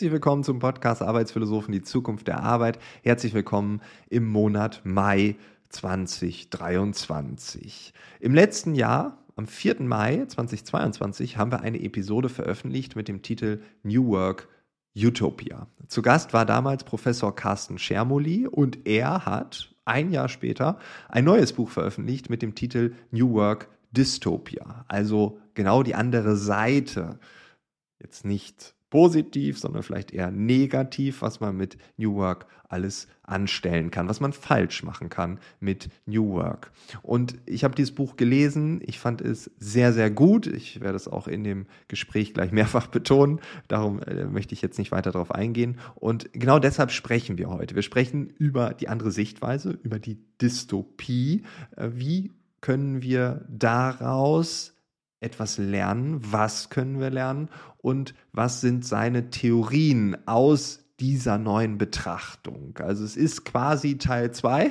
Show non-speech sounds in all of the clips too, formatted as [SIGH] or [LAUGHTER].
Herzlich willkommen zum Podcast Arbeitsphilosophen, die Zukunft der Arbeit. Herzlich willkommen im Monat Mai 2023. Im letzten Jahr, am 4. Mai 2022, haben wir eine Episode veröffentlicht mit dem Titel New Work Utopia. Zu Gast war damals Professor Carsten Schermoli und er hat ein Jahr später ein neues Buch veröffentlicht mit dem Titel New Work Dystopia. Also genau die andere Seite. Jetzt nicht positiv, sondern vielleicht eher negativ, was man mit New Work alles anstellen kann, was man falsch machen kann mit New Work. Und ich habe dieses Buch gelesen, ich fand es sehr, sehr gut. Ich werde es auch in dem Gespräch gleich mehrfach [LAUGHS] betonen, darum äh, möchte ich jetzt nicht weiter darauf eingehen. Und genau deshalb sprechen wir heute. Wir sprechen über die andere Sichtweise, über die Dystopie. Äh, wie können wir daraus etwas lernen? Was können wir lernen? Und was sind seine Theorien aus dieser neuen Betrachtung? Also es ist quasi Teil 2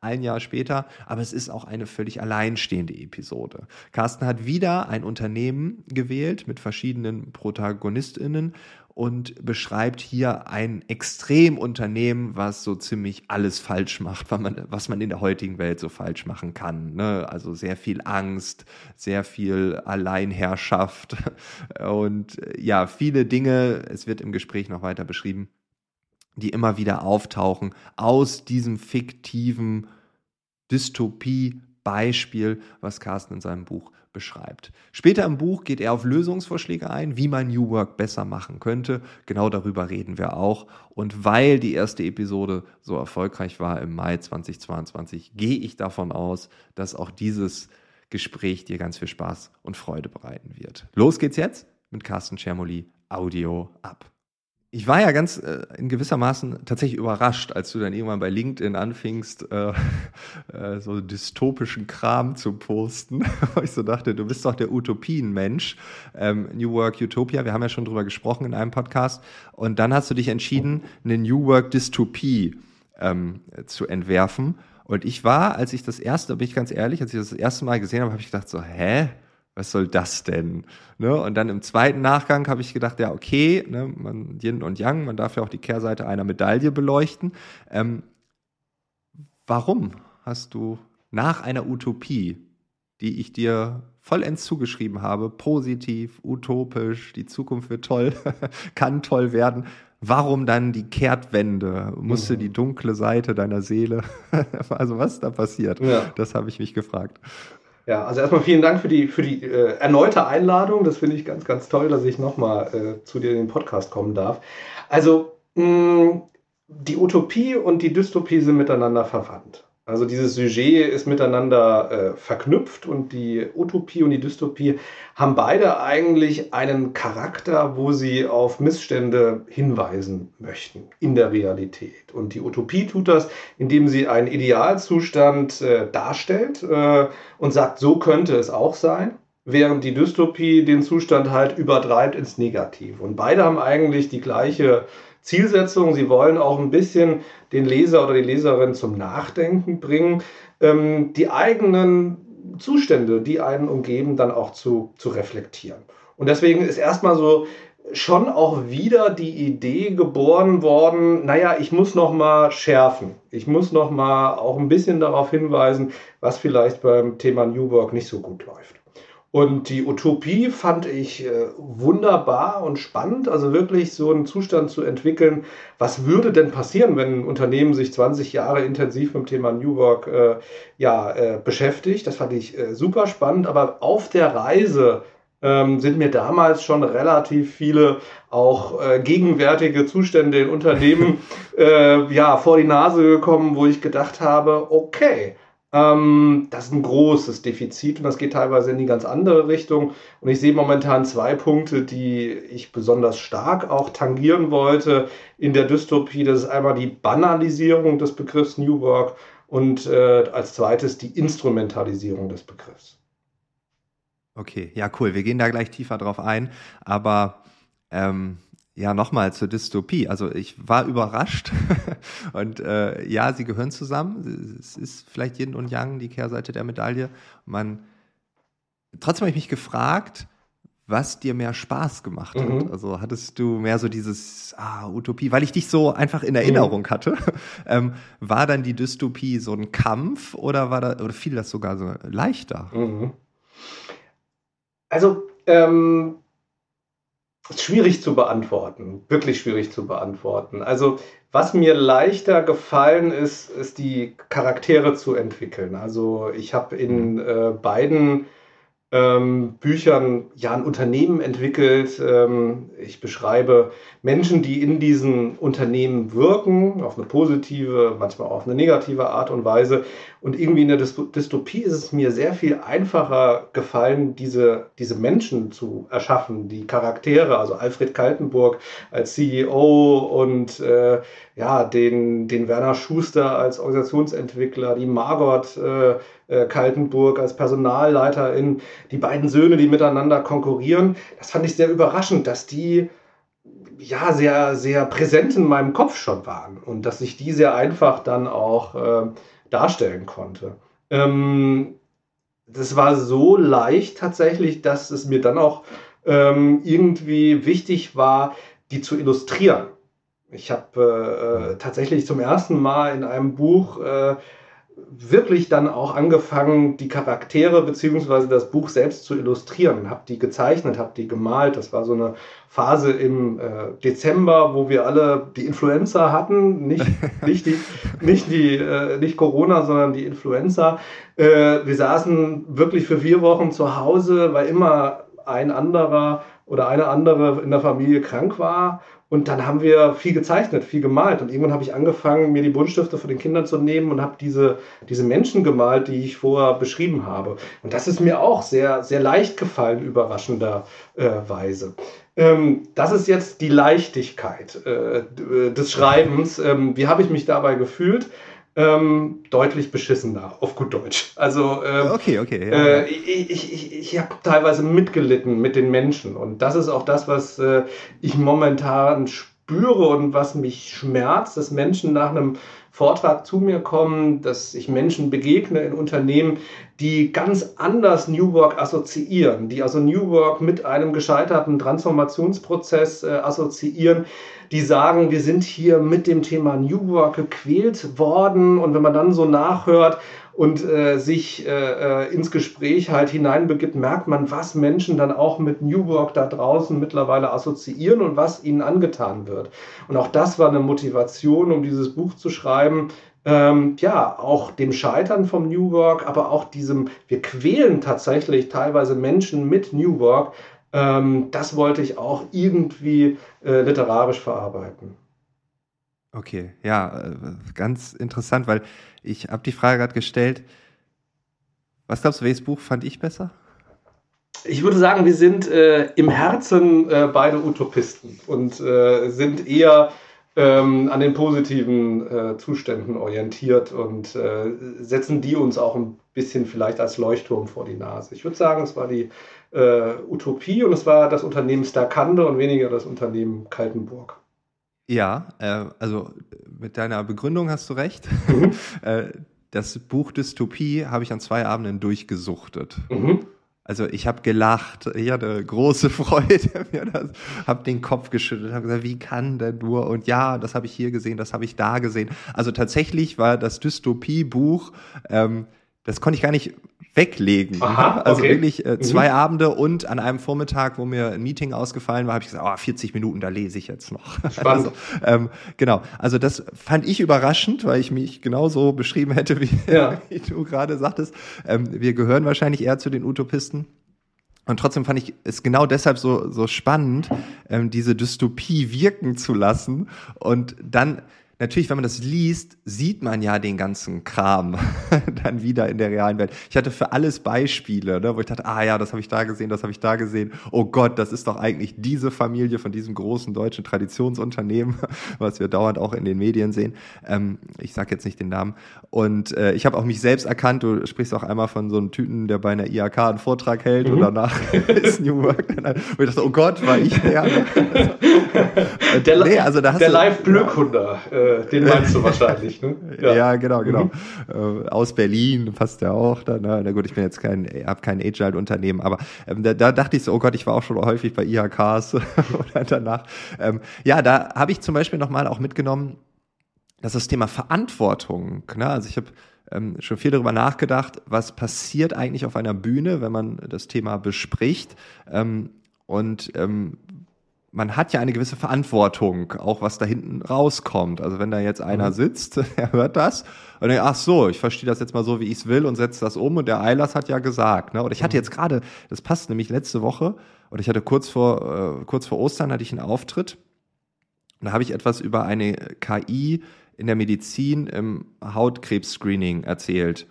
ein Jahr später, aber es ist auch eine völlig alleinstehende Episode. Carsten hat wieder ein Unternehmen gewählt mit verschiedenen ProtagonistInnen und beschreibt hier ein Extremunternehmen, was so ziemlich alles falsch macht, was man, was man in der heutigen Welt so falsch machen kann. Ne? Also sehr viel Angst, sehr viel Alleinherrschaft [LAUGHS] und ja, viele Dinge, es wird im Gespräch noch weiter beschrieben, die immer wieder auftauchen aus diesem fiktiven Dystopie-Beispiel, was Carsten in seinem Buch beschreibt. Später im Buch geht er auf Lösungsvorschläge ein, wie man New Work besser machen könnte. Genau darüber reden wir auch. Und weil die erste Episode so erfolgreich war im Mai 2022, gehe ich davon aus, dass auch dieses Gespräch dir ganz viel Spaß und Freude bereiten wird. Los geht's jetzt mit Carsten Schermoli, Audio ab ich war ja ganz äh, in gewissermaßen tatsächlich überrascht, als du dann irgendwann bei LinkedIn anfingst, äh, [LAUGHS] äh, so dystopischen Kram zu posten. [LAUGHS] Ich so dachte, du bist doch der Utopienmensch. Ähm, New Work Utopia, wir haben ja schon drüber gesprochen in einem Podcast. Und dann hast du dich entschieden, eine New Work Dystopie ähm, zu entwerfen. Und ich war, als ich das erste, bin ich ganz ehrlich, als ich das erste Mal gesehen habe, habe ich gedacht so, hä? Was soll das denn? Ne? Und dann im zweiten Nachgang habe ich gedacht, ja, okay, ne, man, Yin und Yang, man darf ja auch die Kehrseite einer Medaille beleuchten. Ähm, warum hast du nach einer Utopie, die ich dir vollends zugeschrieben habe, positiv, utopisch, die Zukunft wird toll, [LAUGHS] kann toll werden, warum dann die Kehrtwende? Musste mhm. die dunkle Seite deiner Seele, [LAUGHS] also was da passiert? Ja. Das habe ich mich gefragt. Ja, also erstmal vielen Dank für die, für die äh, erneute Einladung. Das finde ich ganz, ganz toll, dass ich nochmal äh, zu dir in den Podcast kommen darf. Also, mh, die Utopie und die Dystopie sind miteinander verwandt. Also dieses Sujet ist miteinander äh, verknüpft und die Utopie und die Dystopie haben beide eigentlich einen Charakter, wo sie auf Missstände hinweisen möchten in der Realität. Und die Utopie tut das, indem sie einen Idealzustand äh, darstellt äh, und sagt, so könnte es auch sein während die Dystopie den Zustand halt übertreibt ins Negativ. Und beide haben eigentlich die gleiche Zielsetzung. Sie wollen auch ein bisschen den Leser oder die Leserin zum Nachdenken bringen, ähm, die eigenen Zustände, die einen umgeben, dann auch zu, zu reflektieren. Und deswegen ist erstmal so schon auch wieder die Idee geboren worden, naja, ich muss noch mal schärfen. Ich muss noch mal auch ein bisschen darauf hinweisen, was vielleicht beim Thema New Work nicht so gut läuft. Und die Utopie fand ich äh, wunderbar und spannend, also wirklich so einen Zustand zu entwickeln. Was würde denn passieren, wenn ein Unternehmen sich 20 Jahre intensiv mit dem Thema New Work äh, ja, äh, beschäftigt? Das fand ich äh, super spannend, aber auf der Reise ähm, sind mir damals schon relativ viele auch äh, gegenwärtige Zustände in Unternehmen [LAUGHS] äh, ja, vor die Nase gekommen, wo ich gedacht habe, okay, ähm, das ist ein großes Defizit und das geht teilweise in die ganz andere Richtung. Und ich sehe momentan zwei Punkte, die ich besonders stark auch tangieren wollte in der Dystopie. Das ist einmal die Banalisierung des Begriffs New Work und äh, als zweites die Instrumentalisierung des Begriffs. Okay, ja, cool. Wir gehen da gleich tiefer drauf ein. Aber ähm, ja, nochmal zur Dystopie. Also ich war überrascht [LAUGHS] und äh, ja, sie gehören zusammen. Es ist vielleicht Yin und Yang, die Kehrseite der Medaille. Man, trotzdem habe ich mich gefragt, was dir mehr Spaß gemacht hat. Mhm. Also hattest du mehr so dieses ah, Utopie, weil ich dich so einfach in Erinnerung mhm. hatte. [LAUGHS] Ähm, war dann die Dystopie so ein Kampf oder war da oder fiel das sogar so leichter? Mhm. Also ähm, schwierig zu beantworten, wirklich schwierig zu beantworten. Also was mir leichter gefallen ist, ist die Charaktere zu entwickeln. Also ich habe in mhm. äh, beiden ähm, Büchern ja ein Unternehmen entwickelt. Ähm, ich beschreibe Menschen, die in diesen Unternehmen wirken, auf eine positive, manchmal auch auf eine negative Art und Weise. Und irgendwie in der Dystopie ist es mir sehr viel einfacher gefallen, diese, diese Menschen zu erschaffen, die Charaktere, also Alfred Kaltenburg als CEO und äh, ja, den, den Werner Schuster als Organisationsentwickler, die Margot äh, äh, Kaltenburg als Personalleiterin, die beiden Söhne, die miteinander konkurrieren. Das fand ich sehr überraschend, dass die ja sehr, sehr präsent in meinem Kopf schon waren und dass ich die sehr einfach dann auch äh, darstellen konnte. Ähm, das war so leicht tatsächlich, dass es mir dann auch ähm, irgendwie wichtig war, die zu illustrieren. Ich habe äh, tatsächlich zum ersten Mal in einem Buch äh, wirklich dann auch angefangen, die Charaktere bzw. das Buch selbst zu illustrieren. Habe die gezeichnet, habe die gemalt. Das war so eine Phase im äh, Dezember, wo wir alle die Influenza hatten, nicht, [LAUGHS] nicht, die, nicht, die, äh, nicht Corona, sondern die Influenza. Äh, wir saßen wirklich für vier Wochen zu Hause, weil immer ein anderer oder eine andere in der Familie krank war und dann haben wir viel gezeichnet, viel gemalt. Und irgendwann habe ich angefangen, mir die Buntstifte von den Kindern zu nehmen und habe diese, diese Menschen gemalt, die ich vorher beschrieben habe. Und das ist mir auch sehr, sehr leicht gefallen, überraschenderweise. Äh, ähm, das ist jetzt die Leichtigkeit äh, des Schreibens. Ähm, wie habe ich mich dabei gefühlt? Ähm, deutlich beschissener, auf gut Deutsch. Also ähm, okay, okay. Ja. Äh, ich ich, ich, habe teilweise mitgelitten mit den Menschen und das ist auch das, was äh, ich momentan spüre und was mich schmerzt, dass Menschen nach einem Vortrag zu mir kommen, dass ich Menschen begegne in Unternehmen, die ganz anders New Work assoziieren, die also New Work mit einem gescheiterten Transformationsprozess äh, assoziieren, die sagen, wir sind hier mit dem Thema New Work gequält worden. Und wenn man dann so nachhört, und äh, sich äh, äh, ins Gespräch halt hineinbegibt, merkt man, was Menschen dann auch mit New Work da draußen mittlerweile assoziieren und was ihnen angetan wird. Und auch das war eine Motivation, um dieses Buch zu schreiben. Ähm, ja, auch dem Scheitern vom New Work, aber auch diesem, wir quälen tatsächlich teilweise Menschen mit New Work. Ähm, das wollte ich auch irgendwie äh, literarisch verarbeiten. Okay, ja, äh, ganz interessant, weil ich habe die Frage gerade gestellt, was glaubst du, welches Buch fand ich besser? Ich würde sagen, wir sind äh, im Herzen äh, beide Utopisten und äh, sind eher ähm, an den positiven äh, Zuständen orientiert und äh, setzen die uns auch ein bisschen vielleicht als Leuchtturm vor die Nase. Ich würde sagen, es war die Utopie und es war das Unternehmen Starkande und weniger das Unternehmen Kaltenburg. Ja, äh, also mit deiner Begründung hast du recht. Mhm. [LAUGHS] äh, das Buch Dystopie habe ich an zwei Abenden durchgesuchtet. Mhm. Also ich habe gelacht, ich hatte große [LAUGHS] Freude, habe den Kopf geschüttelt, habe gesagt, wie kann denn nur? Und ja, das habe ich hier gesehen, das habe ich da gesehen. Also tatsächlich war das Dystopie-Buch, ähm, das konnte ich gar nicht weglegen. Aha, also okay. wirklich äh, zwei mhm. Abende und an einem Vormittag, wo mir ein Meeting ausgefallen war, habe ich gesagt, oh, 40 Minuten, da lese ich jetzt noch. [LAUGHS] Spannend. Also, ähm, genau, also das fand ich überraschend, weil ich mich genauso beschrieben hätte, wie, ja. [LAUGHS] wie du gerade sagtest. Ähm, wir gehören wahrscheinlich eher zu den Utopisten. Und trotzdem fand ich es genau deshalb so, so spannend, ähm, diese Dystopie wirken zu lassen und dann natürlich, wenn man das liest, sieht man ja den ganzen Kram [LAUGHS] dann wieder in der realen Welt. Ich hatte für alles Beispiele, ne, wo ich dachte, ah ja, das habe ich da gesehen, das habe ich da gesehen. Oh Gott, das ist doch eigentlich diese Familie von diesem großen deutschen Traditionsunternehmen, [LAUGHS] was wir dauernd auch in den Medien sehen. Ähm, ich sage jetzt nicht den Namen. Und äh, ich habe auch mich selbst erkannt. Du sprichst auch einmal von so einem Typen, der bei einer IAK einen Vortrag hält mhm. und danach [LAUGHS] ist New Work. Wo ich dachte, oh Gott, war ich der? der nee, also da hast der Live-Glückhunder. Äh, äh, den meinst du wahrscheinlich, ne? [LAUGHS] Ja, ja genau, genau. Mhm. Äh, aus Berlin passt ja auch. Da, ne? Na gut, ich bin jetzt kein, habe kein Agile-Unternehmen, aber ähm, da, da dachte ich so, oh Gott, ich war auch schon häufig bei IHKs [LAUGHS] oder danach. Ähm, ja, da habe ich zum Beispiel nochmal auch mitgenommen, dass das Thema Verantwortung, ne? also ich habe ähm, schon viel darüber nachgedacht, was passiert eigentlich auf einer Bühne, wenn man das Thema bespricht. Ähm, und ähm, man hat ja eine gewisse Verantwortung, auch was da hinten rauskommt. Also wenn da jetzt einer mhm. sitzt, [LAUGHS] er hört das und denkt, ach so, ich verstehe das jetzt mal so, wie ich es will und setze das um und der Eilers hat ja gesagt. Ne? Und ich hatte mhm. jetzt gerade, das passt nämlich letzte Woche, und ich hatte kurz vor, äh, kurz vor Ostern hatte ich einen Auftritt. Und da habe ich etwas über eine KI in der Medizin im Hautkrebs-Screening erzählt.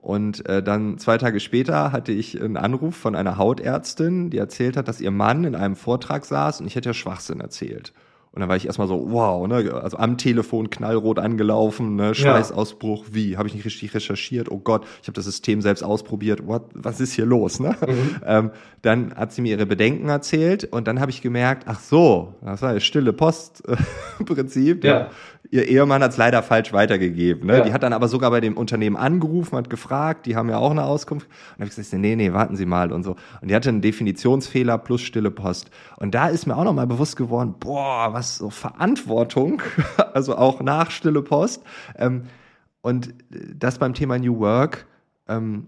Und äh, dann zwei Tage später hatte ich einen Anruf von einer Hautärztin, die erzählt hat, dass ihr Mann in einem Vortrag saß und ich hätte ja Schwachsinn erzählt. Und dann war ich erstmal so, wow, ne? also am Telefon knallrot angelaufen, ne? Schweißausbruch, ja. wie, habe ich nicht richtig recherchiert, oh Gott, ich habe das System selbst ausprobiert, what, was ist hier los? Ne? Mhm. Ähm, dann hat sie mir ihre Bedenken erzählt und dann habe ich gemerkt, ach so, das war das stille Post-Prinzip. [LAUGHS] Ja. Ihr Ehemann hat es leider falsch weitergegeben. Ne? Ja. Die hat dann aber sogar bei dem Unternehmen angerufen, hat gefragt, die haben ja auch eine Auskunft. Und dann habe ich gesagt, nee, nee, warten Sie mal und so. Und die hatte einen Definitionsfehler plus stille Post. Und da ist mir auch nochmal bewusst geworden, boah, was so Verantwortung, [LAUGHS] also auch nach stille Post. Ähm, und das beim Thema New Work, ähm,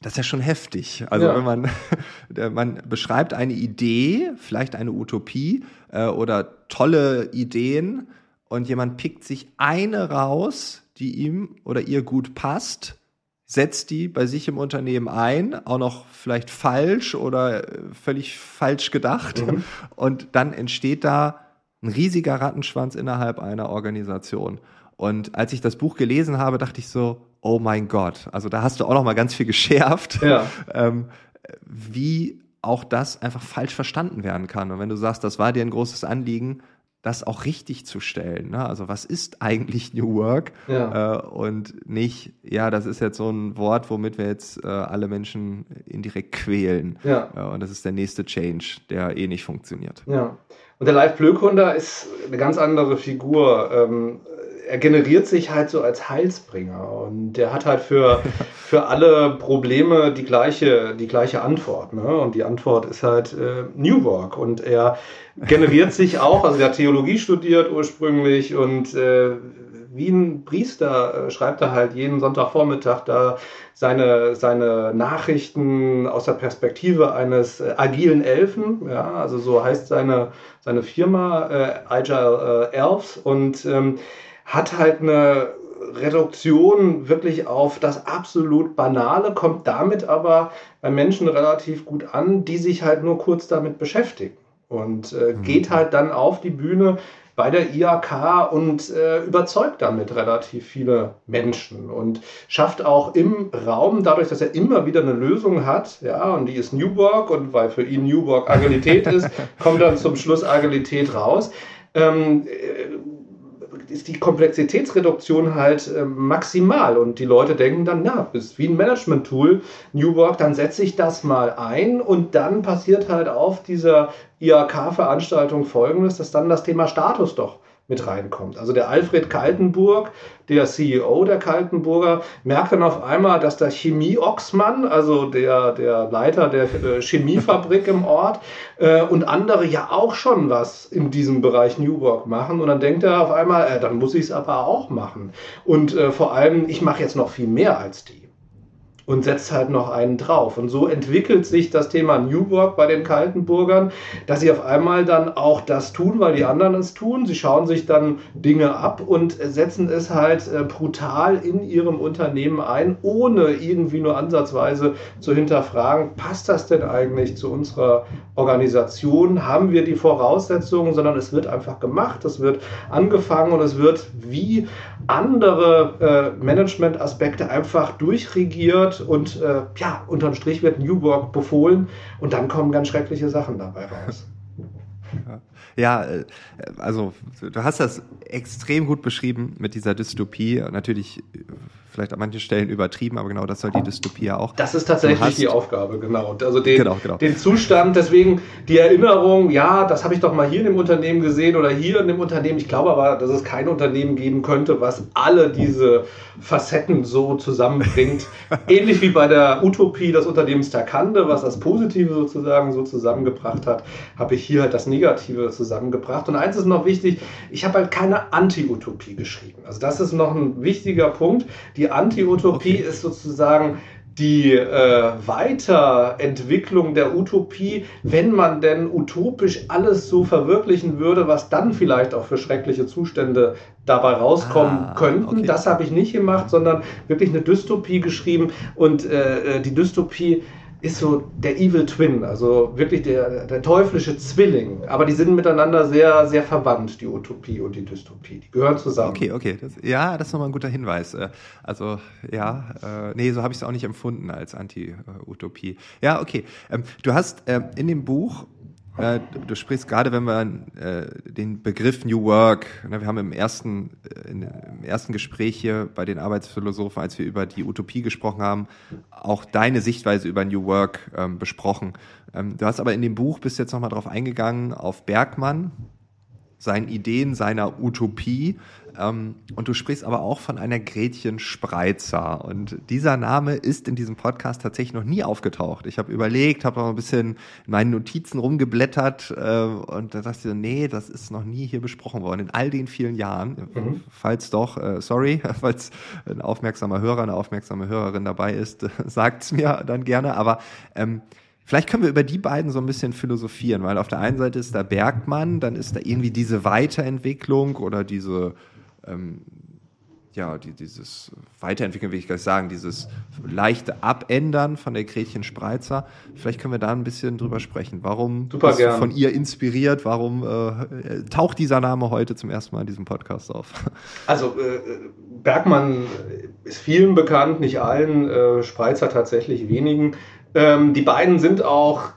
das ist ja schon heftig. Also ja. wenn man, [LAUGHS] man beschreibt eine Idee, vielleicht eine Utopie äh, oder tolle Ideen und jemand pickt sich eine raus, die ihm oder ihr gut passt, setzt die bei sich im Unternehmen ein, auch noch vielleicht falsch oder äh, völlig falsch gedacht. Mhm. Und dann entsteht da ein riesiger Rattenschwanz innerhalb einer Organisation. Und als ich das Buch gelesen habe, dachte ich so, oh mein Gott, also da hast du auch noch mal ganz viel geschärft, ja. ähm, wie auch das einfach falsch verstanden werden kann. Und wenn du sagst, das war dir ein großes Anliegen, das auch richtig zu stellen. Ne? Also was ist eigentlich New Work? Ja. Äh, und nicht, ja, das ist jetzt so ein Wort, womit wir jetzt äh, alle Menschen indirekt quälen. Ja. Äh, und das ist der nächste Change, der eh nicht funktioniert. Ja. Und der Live Blökunder ist eine ganz andere Figur. Ähm, er generiert sich halt so als Heilsbringer und der hat halt für, [LAUGHS] für alle Probleme die gleiche, die gleiche Antwort. Ne? Und die Antwort ist halt äh, New Work und er generiert sich [LAUGHS] auch, also der hat Theologie studiert ursprünglich und äh, wie ein Priester äh, schreibt er halt jeden Sonntagvormittag da seine, seine Nachrichten aus der Perspektive eines äh, agilen Elfen. Ja, also so heißt seine, seine Firma äh, Agile äh, Elves und ähm, hat halt eine Reduktion wirklich auf das absolut Banale, kommt damit aber bei Menschen relativ gut an, die sich halt nur kurz damit beschäftigen. Und äh, mhm. geht halt dann auf die Bühne bei der IAK und äh, überzeugt damit relativ viele Menschen und schafft auch im Raum, dadurch, dass er immer wieder eine Lösung hat, ja, und die ist New Work und weil für ihn New Work Agilität ist, [LAUGHS] kommt dann zum Schluss Agilität raus. Ähm, äh, ist die Komplexitätsreduktion halt äh, maximal. Und die Leute denken dann, na, ist wie ein Management-Tool, New Work, dann setze ich das mal ein. Und dann passiert halt auf dieser IAK-Veranstaltung folgendes, dass dann das Thema Status doch mit reinkommt. Also der Alfred Kaltenburg, der CEO der Kaltenburger, merkt dann auf einmal, dass der Chemie-Ochsmann, also der, der Leiter der äh, Chemiefabrik im Ort äh, und andere ja auch schon was in diesem Bereich New Work machen. Und dann denkt er auf einmal, äh, dann muss ich es aber auch machen. Und äh, vor allem, ich mache jetzt noch viel mehr als die und setzt halt noch einen drauf. Und so entwickelt sich das Thema New Work bei den Kaltenburgern, dass sie auf einmal dann auch das tun, weil die anderen es tun. Sie schauen sich dann Dinge ab und setzen es halt äh, brutal in ihrem Unternehmen ein, ohne irgendwie nur ansatzweise zu hinterfragen, passt das denn eigentlich zu unserer Organisation? Haben wir die Voraussetzungen? Sondern es wird einfach gemacht, es wird angefangen und es wird wie andere äh, Management-Aspekte einfach durchregiert und äh, ja, unterm Strich wird New Work befohlen und dann kommen ganz schreckliche Sachen dabei raus. [LAUGHS] Ja, äh, also du hast das extrem gut beschrieben mit dieser Dystopie. Natürlich vielleicht an manchen Stellen übertrieben, aber genau das soll die Dystopie ja auch. Das ist tatsächlich die Aufgabe, genau. Also den, genau, genau. den Zustand, deswegen die Erinnerung, ja, das habe ich doch mal hier in dem Unternehmen gesehen oder hier in dem Unternehmen. Ich glaube aber, dass es kein Unternehmen geben könnte, was alle diese Facetten so zusammenbringt. [LAUGHS] Ähnlich wie bei der Utopie des Unternehmens Takande, was das Positive sozusagen so zusammengebracht hat, habe ich hier halt das Negative zusammengebracht. Und eins ist noch wichtig, ich habe halt keine Anti-Utopie geschrieben. Also das ist noch ein wichtiger Punkt. Die Anti-Utopie okay. ist sozusagen die äh, Weiterentwicklung der Utopie, wenn man denn utopisch alles so verwirklichen würde, was dann vielleicht auch für schreckliche Zustände dabei rauskommen ah, könnten. Okay. Das habe ich nicht gemacht, sondern wirklich eine Dystopie geschrieben. Und äh, äh die Dystopie ist so der Evil Twin, also wirklich der, der teuflische Zwilling. Aber die sind miteinander sehr, sehr verwandt, die Utopie und die Dystopie. Die gehören zusammen. Okay, okay. Das, ja, das ist nochmal ein guter Hinweis. Äh, also, ja, äh, nee, so habe ich es auch nicht empfunden als Anti-Utopie. Ja, okay. Ähm, du hast äh, in dem Buch äh, du sprichst gerade, wenn wir äh, den Begriff New Work, ne, wir haben im ersten, äh, in, im ersten Gespräch hier bei den Arbeitsphilosophen, als wir über die Utopie gesprochen haben, auch deine Sichtweise über New Work ähm, besprochen. Ähm, du hast aber in dem Buch bist jetzt nochmal drauf eingegangen, auf Bergmann, seinen Ideen, seiner Utopie. Ähm, und du sprichst aber auch von einer Gretchen Spreitzer. Und dieser Name ist in diesem Podcast tatsächlich noch nie aufgetaucht. Ich habe überlegt, habe noch ein bisschen in meinen Notizen rumgeblättert äh, und da dachte ich, nee, das ist noch nie hier besprochen worden. In all den vielen Jahren. Mhm. Falls doch, äh, sorry, [LAUGHS] falls ein aufmerksamer Hörer, eine aufmerksame Hörerin dabei ist, [LAUGHS] sagt es mir dann gerne. Aber ähm, Vielleicht können wir über die beiden so ein bisschen philosophieren, weil auf der einen Seite ist da Bergmann, dann ist da irgendwie diese Weiterentwicklung oder diese, ähm, ja, die, dieses Weiterentwickeln, will ich gleich sagen, dieses leichte Abändern von der Gretchen Spreizer. Vielleicht können wir da ein bisschen drüber sprechen. Warum Super bist du von ihr inspiriert? Warum äh, taucht dieser Name heute zum ersten Mal in diesem Podcast auf? [LAUGHS] Also äh, Bergmann ist vielen bekannt, nicht allen, äh, Spreizer tatsächlich wenigen. Ähm, die beiden sind auch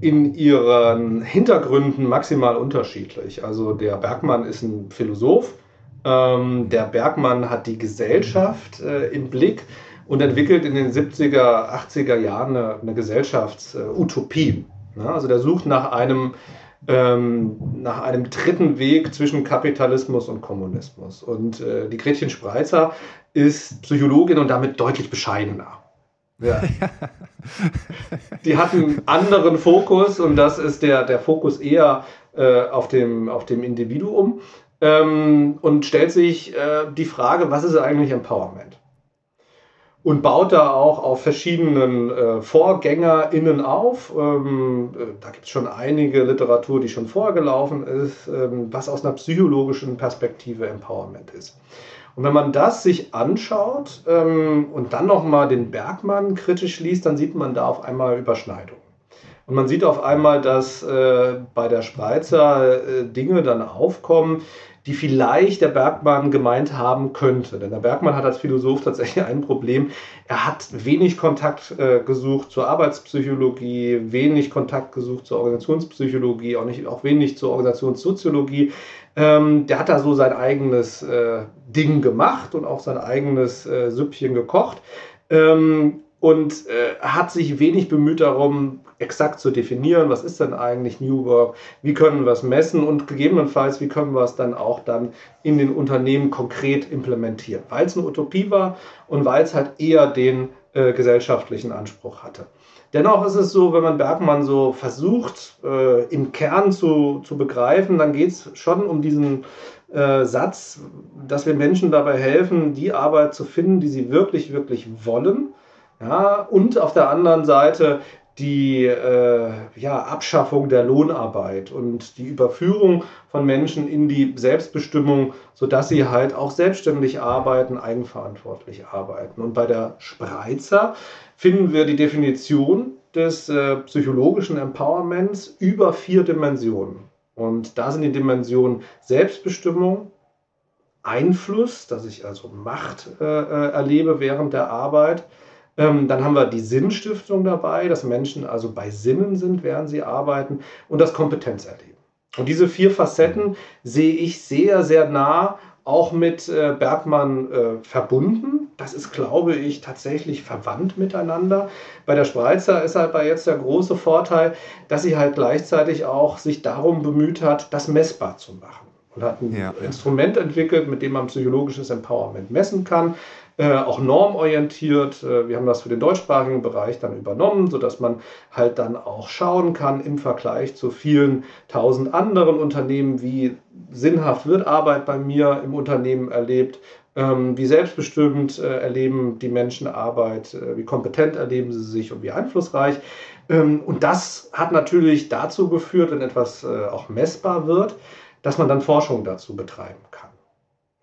in ihren Hintergründen maximal unterschiedlich. Also der Bergmann ist ein Philosoph, ähm, der Bergmann hat die Gesellschaft äh, im Blick und entwickelt in den 70er, 80er Jahren eine, eine Gesellschaftsutopie. Äh, ja, also der sucht nach einem, ähm, nach einem dritten Weg zwischen Kapitalismus und Kommunismus. Und äh, die Gretchen Spreizer ist Psychologin und damit deutlich bescheidener. Ja. [LAUGHS] Die hatten einen anderen Fokus und das ist der, der Fokus eher äh, auf, dem, auf dem Individuum ähm, und stellt sich äh, die Frage, was ist eigentlich Empowerment? Und baut da auch auf verschiedenen äh, VorgängerInnen auf. Ähm, äh, da gibt es schon einige Literatur, die schon vorgelaufen ist, ähm, was aus einer psychologischen Perspektive Empowerment ist. Und wenn man das sich anschaut ähm, und dann nochmal den Bergmann kritisch liest, dann sieht man da auf einmal Überschneidungen. Und man sieht auf einmal, dass äh, bei der Spreizer äh, Dinge dann aufkommen, die vielleicht der Bergmann gemeint haben könnte. Denn der Bergmann hat als Philosoph tatsächlich ein Problem. Er hat wenig Kontakt äh, gesucht zur Arbeitspsychologie, wenig Kontakt gesucht zur Organisationspsychologie, auch, nicht, auch wenig zur Organisationssoziologie. Ähm, der hat da so sein eigenes äh, Ding gemacht und auch sein eigenes äh, Süppchen gekocht. Ähm, und äh, hat sich wenig bemüht darum, exakt zu definieren, was ist denn eigentlich New Work, wie können wir es messen und gegebenenfalls, wie können wir es dann auch dann in den Unternehmen konkret implementieren, weil es eine Utopie war und weil es halt eher den äh, gesellschaftlichen Anspruch hatte. Dennoch ist es so, wenn man Bergmann so versucht, äh, im Kern zu, zu begreifen, dann geht es schon um diesen äh, Satz, dass wir Menschen dabei helfen, die Arbeit zu finden, die sie wirklich, wirklich wollen. Ja, und auf der anderen Seite die äh, ja, Abschaffung der Lohnarbeit und die Überführung von Menschen in die Selbstbestimmung, sodass sie halt auch selbstständig arbeiten, eigenverantwortlich arbeiten. Und bei der Spreizer finden wir die Definition des äh, psychologischen Empowerments über vier Dimensionen. Und da sind die Dimensionen Selbstbestimmung, Einfluss, dass ich also Macht äh, äh erlebe während der Arbeit, ähm, dann haben wir die Sinnstiftung dabei, dass Menschen also bei Sinnen sind, während sie arbeiten und das Kompetenzerleben. Und diese vier Facetten sehe ich sehr, sehr nah auch mit äh, Bergmann äh, verbunden. Das ist, glaube ich, tatsächlich verwandt miteinander. Bei der Spreizer ist halt bei jetzt der große Vorteil, dass sie halt gleichzeitig auch sich darum bemüht hat, das messbar zu machen. Und hat ein ja. Instrument entwickelt, mit dem man psychologisches Empowerment messen kann. Äh, auch normorientiert. Äh, wir haben das für den deutschsprachigen Bereich dann übernommen, sodass man halt dann auch schauen kann im Vergleich zu vielen tausend anderen Unternehmen, wie sinnhaft wird Arbeit bei mir im Unternehmen erlebt, ähm, wie selbstbestimmt äh, erleben die Menschen Arbeit, wie kompetent erleben sie sich und wie einflussreich. Ähm, und das hat natürlich dazu geführt, wenn etwas auch messbar wird, dass man dann Forschung dazu betreiben.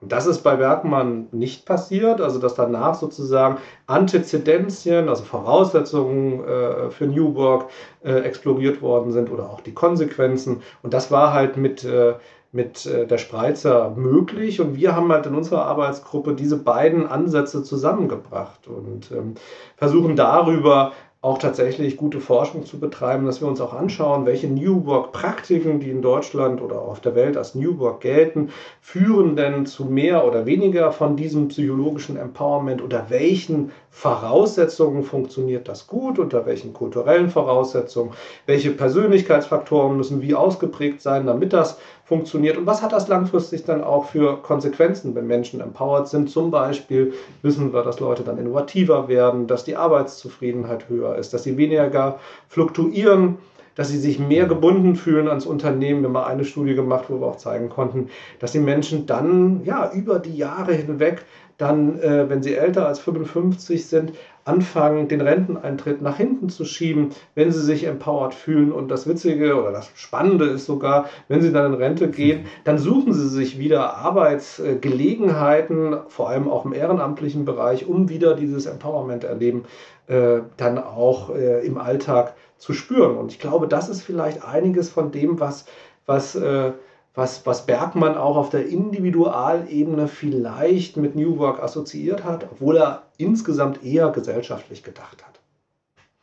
Und das ist bei Bergmann nicht passiert, also dass danach sozusagen Antizidenzien, also Voraussetzungen äh, für New Work äh, exploriert worden sind oder auch die Konsequenzen. Und das war halt mit, äh, mit äh, der Spreizer möglich. Und wir haben halt in unserer Arbeitsgruppe diese beiden Ansätze zusammengebracht und ähm, versuchen darüber auch tatsächlich gute Forschung zu betreiben, dass wir uns auch anschauen, welche New Work-Praktiken, die in Deutschland oder auf der Welt als New Work gelten, führen denn zu mehr oder weniger von diesem psychologischen Empowerment, unter welchen Voraussetzungen funktioniert das gut, unter welchen kulturellen Voraussetzungen, welche Persönlichkeitsfaktoren müssen wie ausgeprägt sein, damit das funktioniert und was hat das langfristig dann auch für Konsequenzen, wenn Menschen empowered sind. Zum Beispiel wissen wir, dass Leute dann innovativer werden, dass die Arbeitszufriedenheit höher ist, dass sie weniger fluktuieren dass sie sich mehr gebunden fühlen ans Unternehmen. Wir haben mal eine Studie gemacht, wo wir auch zeigen konnten, dass die Menschen dann ja über die Jahre hinweg dann, äh, wenn sie älter als 55 sind, anfangen, den Renteneintritt nach hinten zu schieben, wenn sie sich empowered fühlen. Und das Witzige oder das Spannende ist sogar, wenn sie dann in Rente gehen, dann suchen sie sich wieder Arbeitsgelegenheiten, vor allem auch im ehrenamtlichen Bereich, um wieder dieses Empowerment-Erleben äh, dann auch äh, im Alltag zu spüren. Und ich glaube, das ist vielleicht einiges von dem, was, was äh, was, was Bergmann auch auf der Individualebene vielleicht mit New Work assoziiert hat, obwohl er insgesamt eher gesellschaftlich gedacht hat.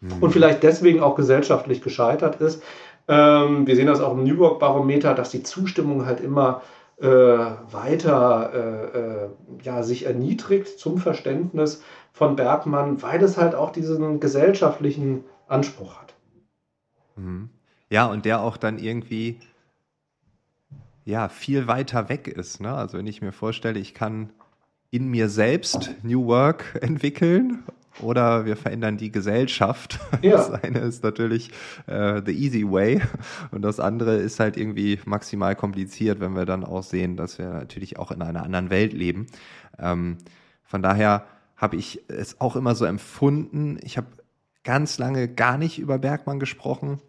Mhm. Und vielleicht deswegen auch gesellschaftlich gescheitert ist. Ähm, wir sehen das auch im New Work Barometer, dass die Zustimmung halt immer äh, weiter äh, äh, ja, sich erniedrigt zum Verständnis von Bergmann, weil es halt auch diesen gesellschaftlichen Anspruch hat. Mhm. Ja, und der auch dann irgendwie ja, viel weiter weg ist. Ne? Also wenn ich mir vorstelle, ich kann in mir selbst New Work [LAUGHS] entwickeln oder wir verändern die Gesellschaft. [LAUGHS] Ja. Das eine ist natürlich äh, the easy way und das andere ist halt irgendwie maximal kompliziert, wenn wir dann auch sehen, dass wir natürlich auch in einer anderen Welt leben. Ähm, von daher habe ich es auch immer so empfunden. Ich habe ganz lange gar nicht über Bergmann gesprochen,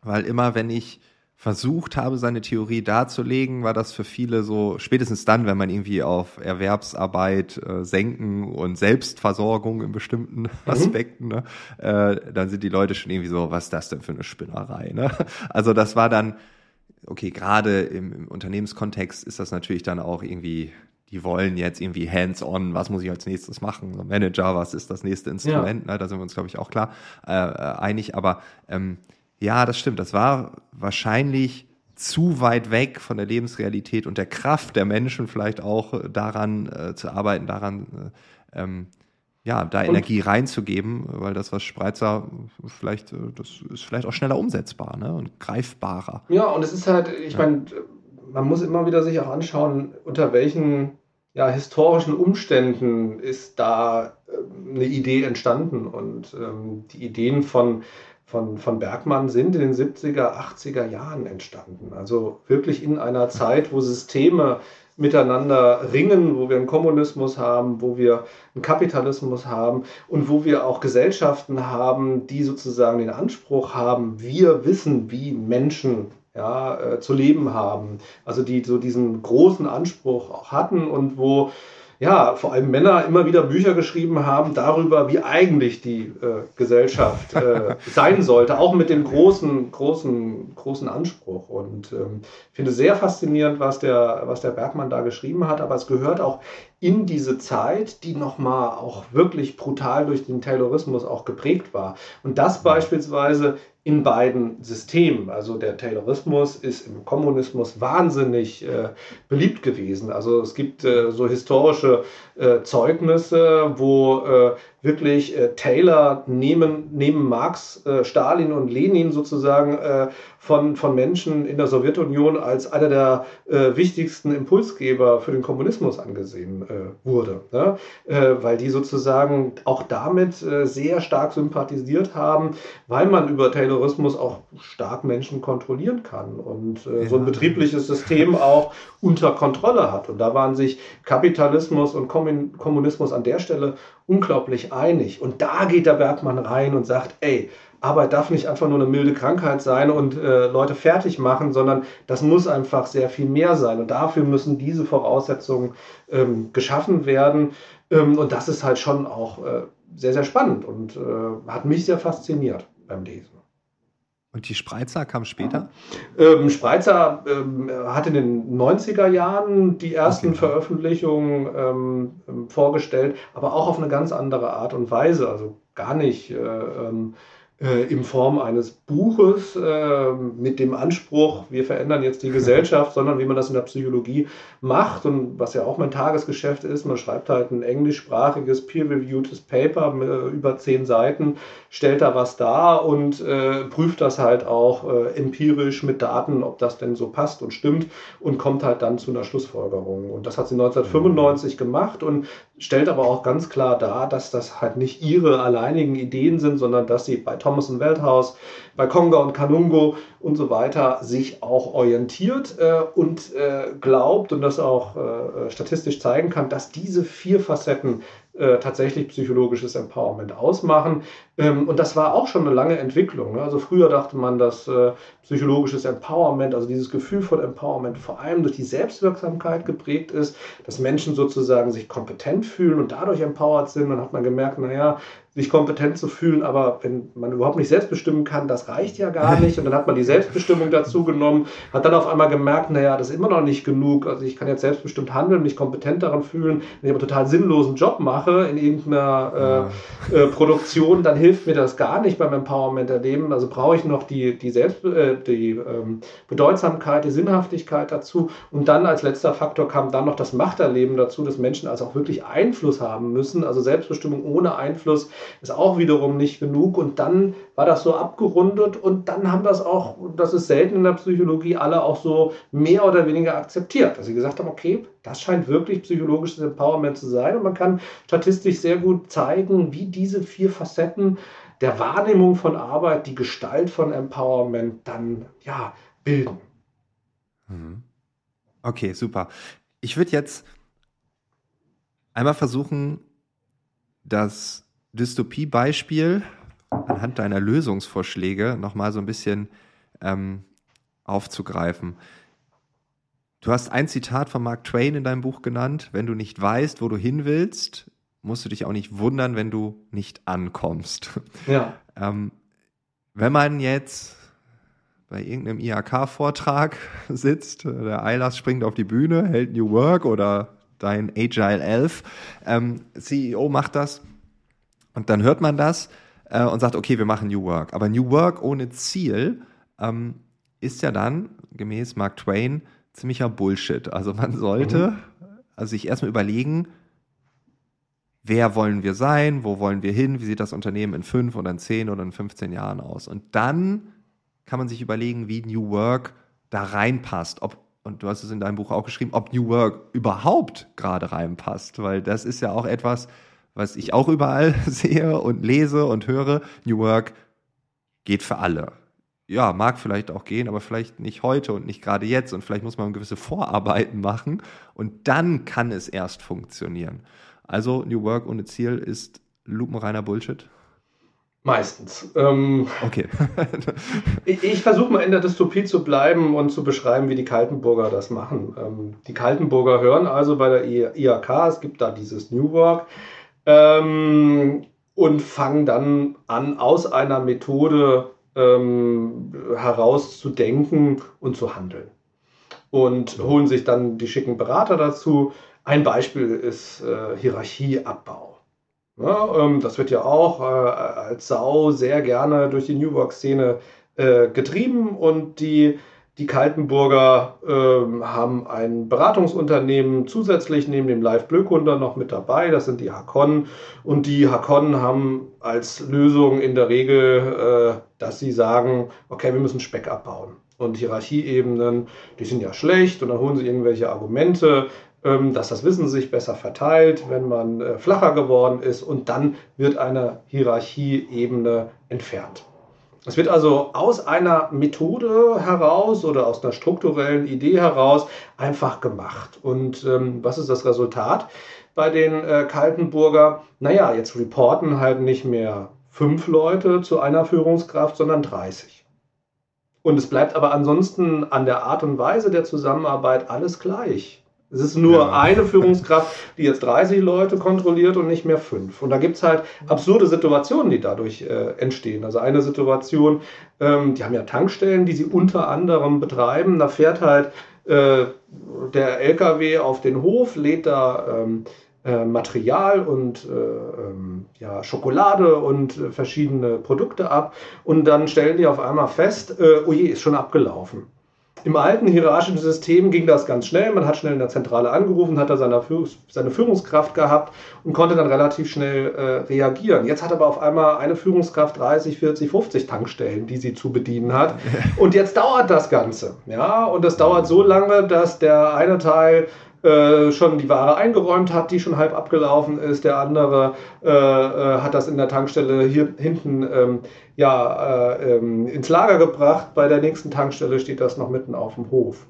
weil immer, wenn ich versucht habe, seine Theorie darzulegen, war das für viele so, spätestens dann, wenn man irgendwie auf Erwerbsarbeit, äh, Senken und Selbstversorgung in bestimmten [LAUGHS] mhm. Aspekten, ne, äh, dann sind die Leute schon irgendwie so, was ist das denn für eine Spinnerei? Ne? Also das war dann, okay, gerade im, im Unternehmenskontext ist das natürlich dann auch irgendwie die wollen jetzt irgendwie hands-on, was muss ich als nächstes machen? Manager, was ist das nächste Instrument? Ja. Ne, da sind wir uns, glaube ich, auch klar äh, äh einig. Aber ähm, ja, das stimmt. Das war wahrscheinlich zu weit weg von der Lebensrealität und der Kraft der Menschen vielleicht auch äh, daran äh, zu arbeiten, daran äh, ähm, ja, da und Energie reinzugeben, weil das, was Spreizer vielleicht, äh, das ist vielleicht auch schneller umsetzbar ne? und greifbarer. Ja, und es ist halt, ich ja. meine, man muss immer wieder sich auch anschauen, unter welchen ja, historischen Umständen ist da äh, eine Idee entstanden. Und ähm, die Ideen von von, von Bergmann sind in den 70er, 80er Jahren entstanden. Also wirklich in einer Zeit, wo Systeme miteinander ringen, wo wir einen Kommunismus haben, wo wir einen Kapitalismus haben und wo wir auch Gesellschaften haben, die sozusagen den Anspruch haben, wir wissen, wie Menschen ja, äh, zu leben haben. Also die so diesen großen Anspruch auch hatten und wo ja, vor allem Männer immer wieder Bücher geschrieben haben darüber, wie eigentlich die äh, Gesellschaft äh, [LAUGHS] sein sollte, auch mit dem großen, großen, großen Anspruch. Und ähm, finde sehr faszinierend, was der, was der Bergmann da geschrieben hat, aber es gehört auch in diese Zeit, die nochmal auch wirklich brutal durch den Terrorismus auch geprägt war. Und das beispielsweise in beiden Systemen. Also der Taylorismus ist im Kommunismus wahnsinnig äh, beliebt gewesen. Also es gibt äh, so historische äh, Zeugnisse, wo äh, wirklich äh, Taylor neben, neben Marx, äh, Stalin und Lenin sozusagen von, von Menschen in der Sowjetunion als einer der wichtigsten Impulsgeber für den Kommunismus angesehen wurde. Ne? weil die sozusagen auch damit sehr stark sympathisiert haben, weil man über Taylorismus auch stark Menschen kontrollieren kann und ja. so ein betriebliches System auch unter Kontrolle hat. Und da waren sich Kapitalismus und Kommunismus an der Stelle unglaublich einig. Und da geht der Bergmann rein und sagt, ey, Arbeit darf nicht einfach nur eine milde Krankheit sein und äh, Leute fertig machen, sondern das muss einfach sehr viel mehr sein. Und dafür müssen diese Voraussetzungen ähm, geschaffen werden. Ähm, und das ist halt schon auch äh, sehr, sehr spannend und äh, hat mich sehr fasziniert beim Lesen. Und die Spreizer kam später? Ähm, Spreizer ähm, hat in den 90er Jahren die ersten okay. Veröffentlichungen ähm, ähm, vorgestellt, aber auch auf eine ganz andere Art und Weise. Also gar nicht äh, ähm, äh, in Form eines Buches äh, mit dem Anspruch, wir verändern jetzt die Gesellschaft, sondern wie man das in der Psychologie macht und was ja auch mein Tagesgeschäft ist. Man schreibt halt ein englischsprachiges, peer-reviewtes Paper mit, äh, über zehn Seiten, stellt da was dar und äh, prüft das halt auch äh, empirisch mit Daten, ob das denn so passt und stimmt und kommt halt dann zu einer Schlussfolgerung. Und das hat sie 1995 gemacht und stellt aber auch ganz klar dar, dass das halt nicht ihre alleinigen Ideen sind, sondern dass sie bei Thomas und Welthaus, bei Konga und Kanungo und so weiter sich auch orientiert äh, und äh, glaubt und das auch äh, statistisch zeigen kann, dass diese vier Facetten äh, tatsächlich psychologisches Empowerment ausmachen. Ähm, und das war auch schon eine lange Entwicklung. Ne? Also früher dachte man, dass äh, psychologisches Empowerment, also dieses Gefühl von Empowerment vor allem durch die Selbstwirksamkeit geprägt ist, dass Menschen sozusagen sich kompetent fühlen und dadurch empowered sind. Dann hat man gemerkt, naja, sich kompetent zu fühlen, aber wenn man überhaupt nicht selbst bestimmen kann, das reicht ja gar nicht. Und dann hat man die Selbstbestimmung dazu genommen, hat dann auf einmal gemerkt, naja, das ist immer noch nicht genug. Also ich kann jetzt selbstbestimmt handeln, mich kompetent daran fühlen. Wenn ich aber total sinnlosen Job mache in irgendeiner äh, äh, Produktion, dann hilft mir das gar nicht beim Empowerment erleben. Also brauche ich noch die, die, Selbst, äh, die ähm, Bedeutsamkeit, die Sinnhaftigkeit dazu. Und dann als letzter Faktor kam dann noch das Machterleben dazu, dass Menschen also auch wirklich Einfluss haben müssen. Also Selbstbestimmung ohne Einfluss ist auch wiederum nicht genug. Und dann war das so abgerundet und dann haben das auch, das ist selten in der Psychologie, alle auch so mehr oder weniger akzeptiert. Dass sie gesagt haben, okay, das scheint wirklich psychologisches Empowerment zu sein und man kann statistisch sehr gut zeigen, wie diese vier Facetten der Wahrnehmung von Arbeit, die Gestalt von Empowerment dann ja bilden. Mhm. Okay, super. Ich würde jetzt einmal versuchen, das Dystopie-Beispiel anhand deiner Lösungsvorschläge nochmal so ein bisschen ähm, aufzugreifen. Du hast ein Zitat von Mark Twain in deinem Buch genannt. Wenn du nicht weißt, wo du hin willst, musst du dich auch nicht wundern, wenn du nicht ankommst. Ja. ähm, wenn man jetzt bei irgendeinem IHK-Vortrag [LAUGHS] sitzt, der Eilas springt auf die Bühne, hält New Work oder dein Agile Elf, ähm, CEO macht das, und dann hört man das äh, und sagt, okay, wir machen New Work. Aber New Work ohne Ziel ähm, ist ja dann, gemäß Mark Twain, ziemlicher Bullshit. Also man [LAUGHS] sollte mhm. also sich erstmal überlegen, wer wollen wir sein, wo wollen wir hin, wie sieht das Unternehmen in fünf oder in zehn oder in 15 Jahren aus. Und dann kann man sich überlegen, wie New Work da reinpasst, ob und du hast es in deinem Buch auch geschrieben, ob New Work überhaupt gerade reinpasst, weil das ist ja auch etwas, was ich auch überall [LAUGHS] sehe und lese und höre, New Work geht für alle. Ja, mag vielleicht auch gehen, aber vielleicht nicht heute und nicht gerade jetzt. Und vielleicht muss man gewisse Vorarbeiten machen und dann kann es erst funktionieren. Also New Work ohne Ziel ist lupenreiner Bullshit. Meistens. Ähm, okay. [LAUGHS] ich, ich versuche mal in der Dystopie zu bleiben und zu beschreiben, wie die Kaltenburger das machen. Ähm, die Kaltenburger hören also bei der IAK, es gibt da dieses New Work ähm, und fangen dann an, aus einer Methode ähm, heraus zu denken und zu handeln. Und holen sich dann die schicken Berater dazu. Ein Beispiel ist äh, Hierarchieabbau. Ja, ähm, das wird ja auch äh, als Sau sehr gerne durch die New Work-Szene äh, getrieben und die die Kaltenburger äh, haben ein Beratungsunternehmen zusätzlich neben dem Live Blökunder noch mit dabei. Das sind die Hakon. Und die Hakon haben als Lösung in der Regel, äh, dass sie sagen, okay, wir müssen Speck abbauen. Und Hierarchieebenen, die sind ja schlecht. Und dann holen sie irgendwelche Argumente, ähm, dass das Wissen sich besser verteilt, wenn man äh, flacher geworden ist. Und dann wird eine Hierarchieebene entfernt. Es wird also aus einer Methode heraus oder aus einer strukturellen Idee heraus einfach gemacht. Und ähm, was ist das Resultat bei den äh, Kaltenburger? Naja, jetzt reporten halt nicht mehr fünf Leute zu einer Führungskraft, sondern 30. Und es bleibt aber ansonsten an der Art und Weise der Zusammenarbeit alles gleich. Es ist nur ja. eine Führungskraft, die jetzt 30 Leute kontrolliert und nicht mehr fünf. Und da gibt es halt absurde Situationen, die dadurch äh, entstehen. Also eine Situation, ähm, die haben ja Tankstellen, die sie unter anderem betreiben. Da fährt halt äh, der LKW auf den Hof, lädt da ähm, äh, Material und äh, ähm, ja, Schokolade und äh, verschiedene Produkte ab. Und dann stellen die auf einmal fest, äh, oh je, ist schon abgelaufen. Im alten hierarchischen System ging das ganz schnell. Man hat schnell in der Zentrale angerufen, hat da seine, Führungskraft gehabt und konnte dann relativ schnell äh, reagieren. Jetzt hat aber auf einmal eine Führungskraft 30, 40, 50 Tankstellen, die sie zu bedienen hat. [LAUGHS] Und jetzt dauert das Ganze. Ja, und das dauert so lange, dass der eine Teil äh, schon die Ware eingeräumt hat, die schon halb abgelaufen ist. Der andere äh, äh, hat das in der Tankstelle hier hinten ähm, ja, äh, ähm, ins Lager gebracht. Bei der nächsten Tankstelle steht das noch mitten auf dem Hof.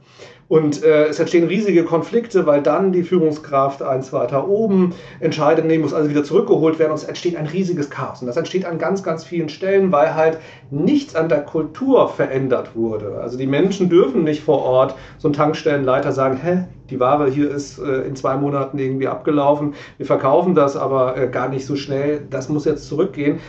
Und äh, es entstehen riesige Konflikte, weil dann die Führungskraft eins weiter oben entscheidet, nee, muss also wieder zurückgeholt werden und es entsteht ein riesiges Chaos. Und das entsteht an ganz, ganz vielen Stellen, weil halt nichts an der Kultur verändert wurde. Also die Menschen dürfen nicht vor Ort so ein Tankstellenleiter sagen, hä, die Ware hier ist äh, in zwei Monaten irgendwie abgelaufen, wir verkaufen das aber äh, gar nicht so schnell, das muss jetzt zurückgehen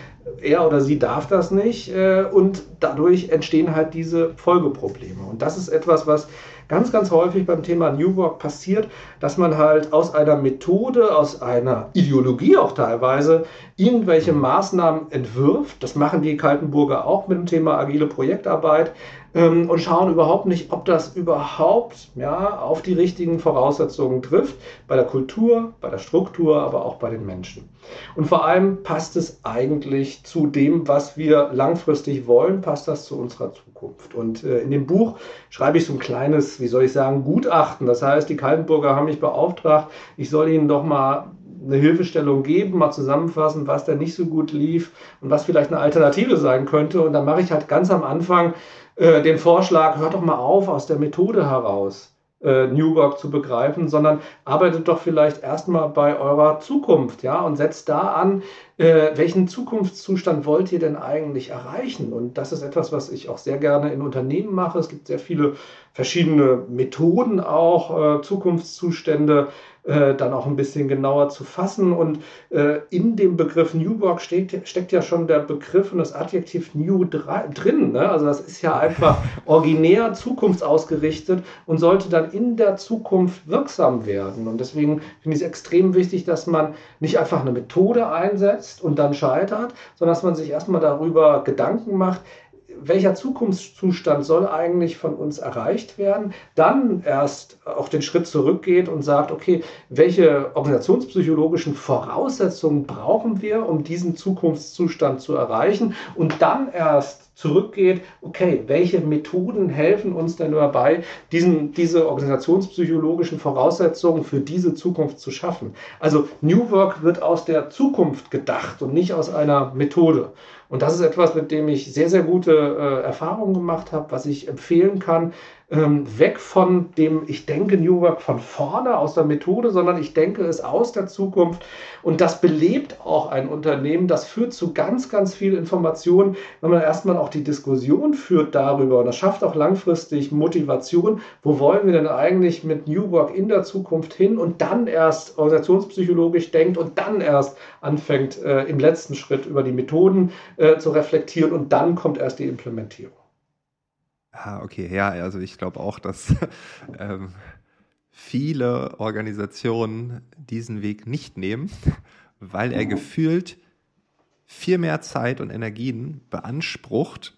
er oder sie darf das nicht äh, und dadurch entstehen halt diese Folgeprobleme. Und das ist etwas, was ganz, ganz häufig beim Thema New Work passiert, dass man halt aus einer Methode, aus einer Ideologie auch teilweise irgendwelche Maßnahmen entwirft. Das machen die Kaltenburger auch mit dem Thema agile Projektarbeit ähm, und schauen überhaupt nicht, ob das überhaupt ja, auf die richtigen Voraussetzungen trifft, bei der Kultur, bei der Struktur, aber auch bei den Menschen. Und vor allem passt es eigentlich zu dem, was wir langfristig wollen, passt das zu unserer Zukunft. Und äh, in dem Buch schreibe ich so ein kleines, wie soll ich sagen, Gutachten. Das heißt, die Kaltenburger haben mich beauftragt, ich soll ihnen doch mal eine Hilfestellung geben, mal zusammenfassen, was da nicht so gut lief und was vielleicht eine Alternative sein könnte. Und dann mache ich halt ganz am Anfang äh, den Vorschlag, hört doch mal auf aus der Methode heraus. Äh, New Work zu begreifen, sondern arbeitet doch vielleicht erstmal bei eurer Zukunft, ja, und setzt da an, äh, welchen Zukunftszustand wollt ihr denn eigentlich erreichen? Und das ist etwas, was ich auch sehr gerne in Unternehmen mache. Es gibt sehr viele verschiedene Methoden auch, äh, Zukunftszustände äh, dann auch ein bisschen genauer zu fassen. Und äh, in dem Begriff New Work steht, steckt ja schon der Begriff und das Adjektiv New drin. Ne? Also das ist ja einfach [LAUGHS] originär zukunftsausgerichtet und sollte dann in der Zukunft wirksam werden. Und deswegen finde ich es extrem wichtig, dass man nicht einfach eine Methode einsetzt und dann scheitert, sondern dass man sich erstmal darüber Gedanken macht, welcher Zukunftszustand soll eigentlich von uns erreicht werden, dann erst auch den Schritt zurückgeht und sagt, okay, welche organisationspsychologischen Voraussetzungen brauchen wir, um diesen Zukunftszustand zu erreichen? Und dann erst zurückgeht, okay, welche Methoden helfen uns denn dabei, diesen, diese organisationspsychologischen Voraussetzungen für diese Zukunft zu schaffen. Also New Work wird aus der Zukunft gedacht und nicht aus einer Methode. Und das ist etwas, mit dem ich sehr, sehr gute äh, Erfahrungen gemacht habe, was ich empfehlen kann, ähm, weg von dem, ich denke New Work von vorne aus der Methode, sondern ich denke es aus der Zukunft. Und das belebt auch ein Unternehmen. Das führt zu ganz, ganz viel Information, wenn man erstmal auch die Diskussion führt darüber. Und das schafft auch langfristig Motivation. Wo wollen wir denn eigentlich mit New Work in der Zukunft hin? Und dann erst organisationspsychologisch denkt und dann erst anfängt, äh, im letzten Schritt über die Methoden äh, zu reflektieren. Und dann kommt erst die Implementierung. Ah, okay, ja, also ich glaube auch, dass [LAUGHS] ähm, viele Organisationen diesen Weg nicht nehmen, [LAUGHS] weil er gefühlt viel mehr Zeit und Energien beansprucht,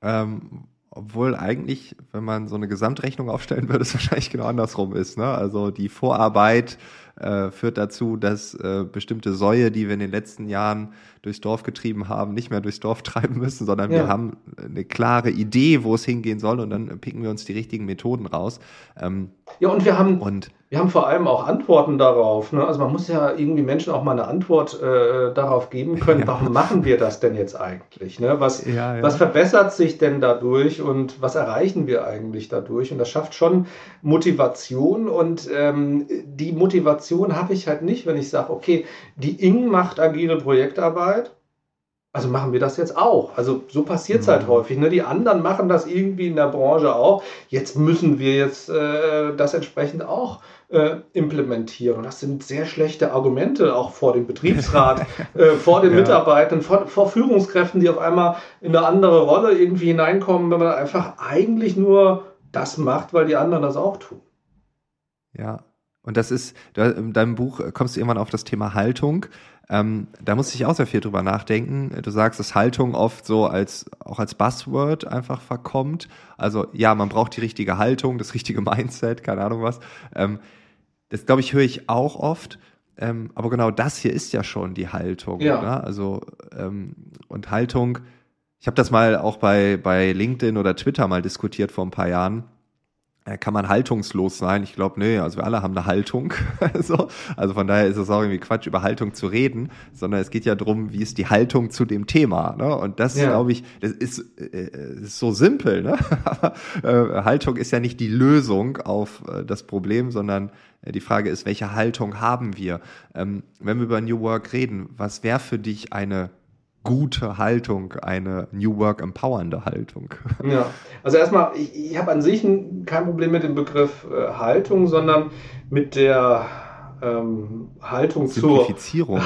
ähm, obwohl eigentlich, wenn man so eine Gesamtrechnung aufstellen würde, [LAUGHS] es wahrscheinlich genau andersrum ist. Ne? Also die Vorarbeit äh, führt dazu, dass äh, bestimmte Säue, die wir in den letzten Jahren durchs Dorf getrieben haben, nicht mehr durchs Dorf [LAUGHS] treiben müssen, sondern ja. wir haben eine klare Idee, wo es hingehen soll und dann picken wir uns die richtigen Methoden raus. Ähm, ja, und wir haben, und, wir haben vor allem auch Antworten darauf. Ne? Also man muss ja irgendwie Menschen auch mal eine Antwort äh, darauf geben können, [LAUGHS] ja. warum machen wir das denn jetzt eigentlich? Ne? Was, ja, ja. was verbessert sich denn dadurch und was erreichen wir eigentlich dadurch? Und das schafft schon Motivation und ähm, die Motivation habe ich halt nicht, wenn ich sage, okay, die Ing macht agile Projektarbeit also machen wir das jetzt auch. Also so passiert es halt mhm. häufig. Ne? Die anderen machen das irgendwie in der Branche auch. Jetzt müssen wir jetzt äh, das entsprechend auch äh, implementieren. Und das sind sehr schlechte Argumente auch vor dem Betriebsrat, [LAUGHS] äh, vor den ja. Mitarbeitern, vor, vor, Führungskräften, die auf einmal in eine andere Rolle irgendwie hineinkommen, wenn man einfach eigentlich nur das macht, weil die anderen das auch tun. Ja, und das ist, in deinem Buch kommst du irgendwann auf das Thema Haltung. Ähm, da muss ich auch sehr viel drüber nachdenken. Du sagst, dass Haltung oft so als auch als Buzzword einfach verkommt. Also ja, man braucht die richtige Haltung, das richtige [LAUGHS] Mindset, keine Ahnung was. Ähm, das glaube ich höre ich auch oft. Ähm, aber genau das hier ist ja schon die Haltung. Ja. Oder? Also ähm, und Haltung. Ich habe das mal auch bei bei LinkedIn oder Twitter mal diskutiert vor ein paar Jahren kann man haltungslos sein? Ich glaube, nee, also wir alle haben eine Haltung. [LAUGHS] so. Also von daher ist es auch irgendwie Quatsch, über Haltung zu reden, sondern es geht ja darum, wie ist die Haltung zu dem Thema. Ne? Und das, ja. glaube ich, das ist, äh, ist so simpel. Ne? [LAUGHS] äh, Haltung ist ja nicht die Lösung auf äh, das Problem, sondern äh, die Frage ist, welche Haltung haben wir? Ähm, wenn wir über New Work reden, was wäre für dich eine gute Haltung, eine New Work empowernde Haltung. Ja, also erstmal, ich, ich habe an sich kein Problem mit dem Begriff äh, Haltung, sondern mit der ähm, Haltung zur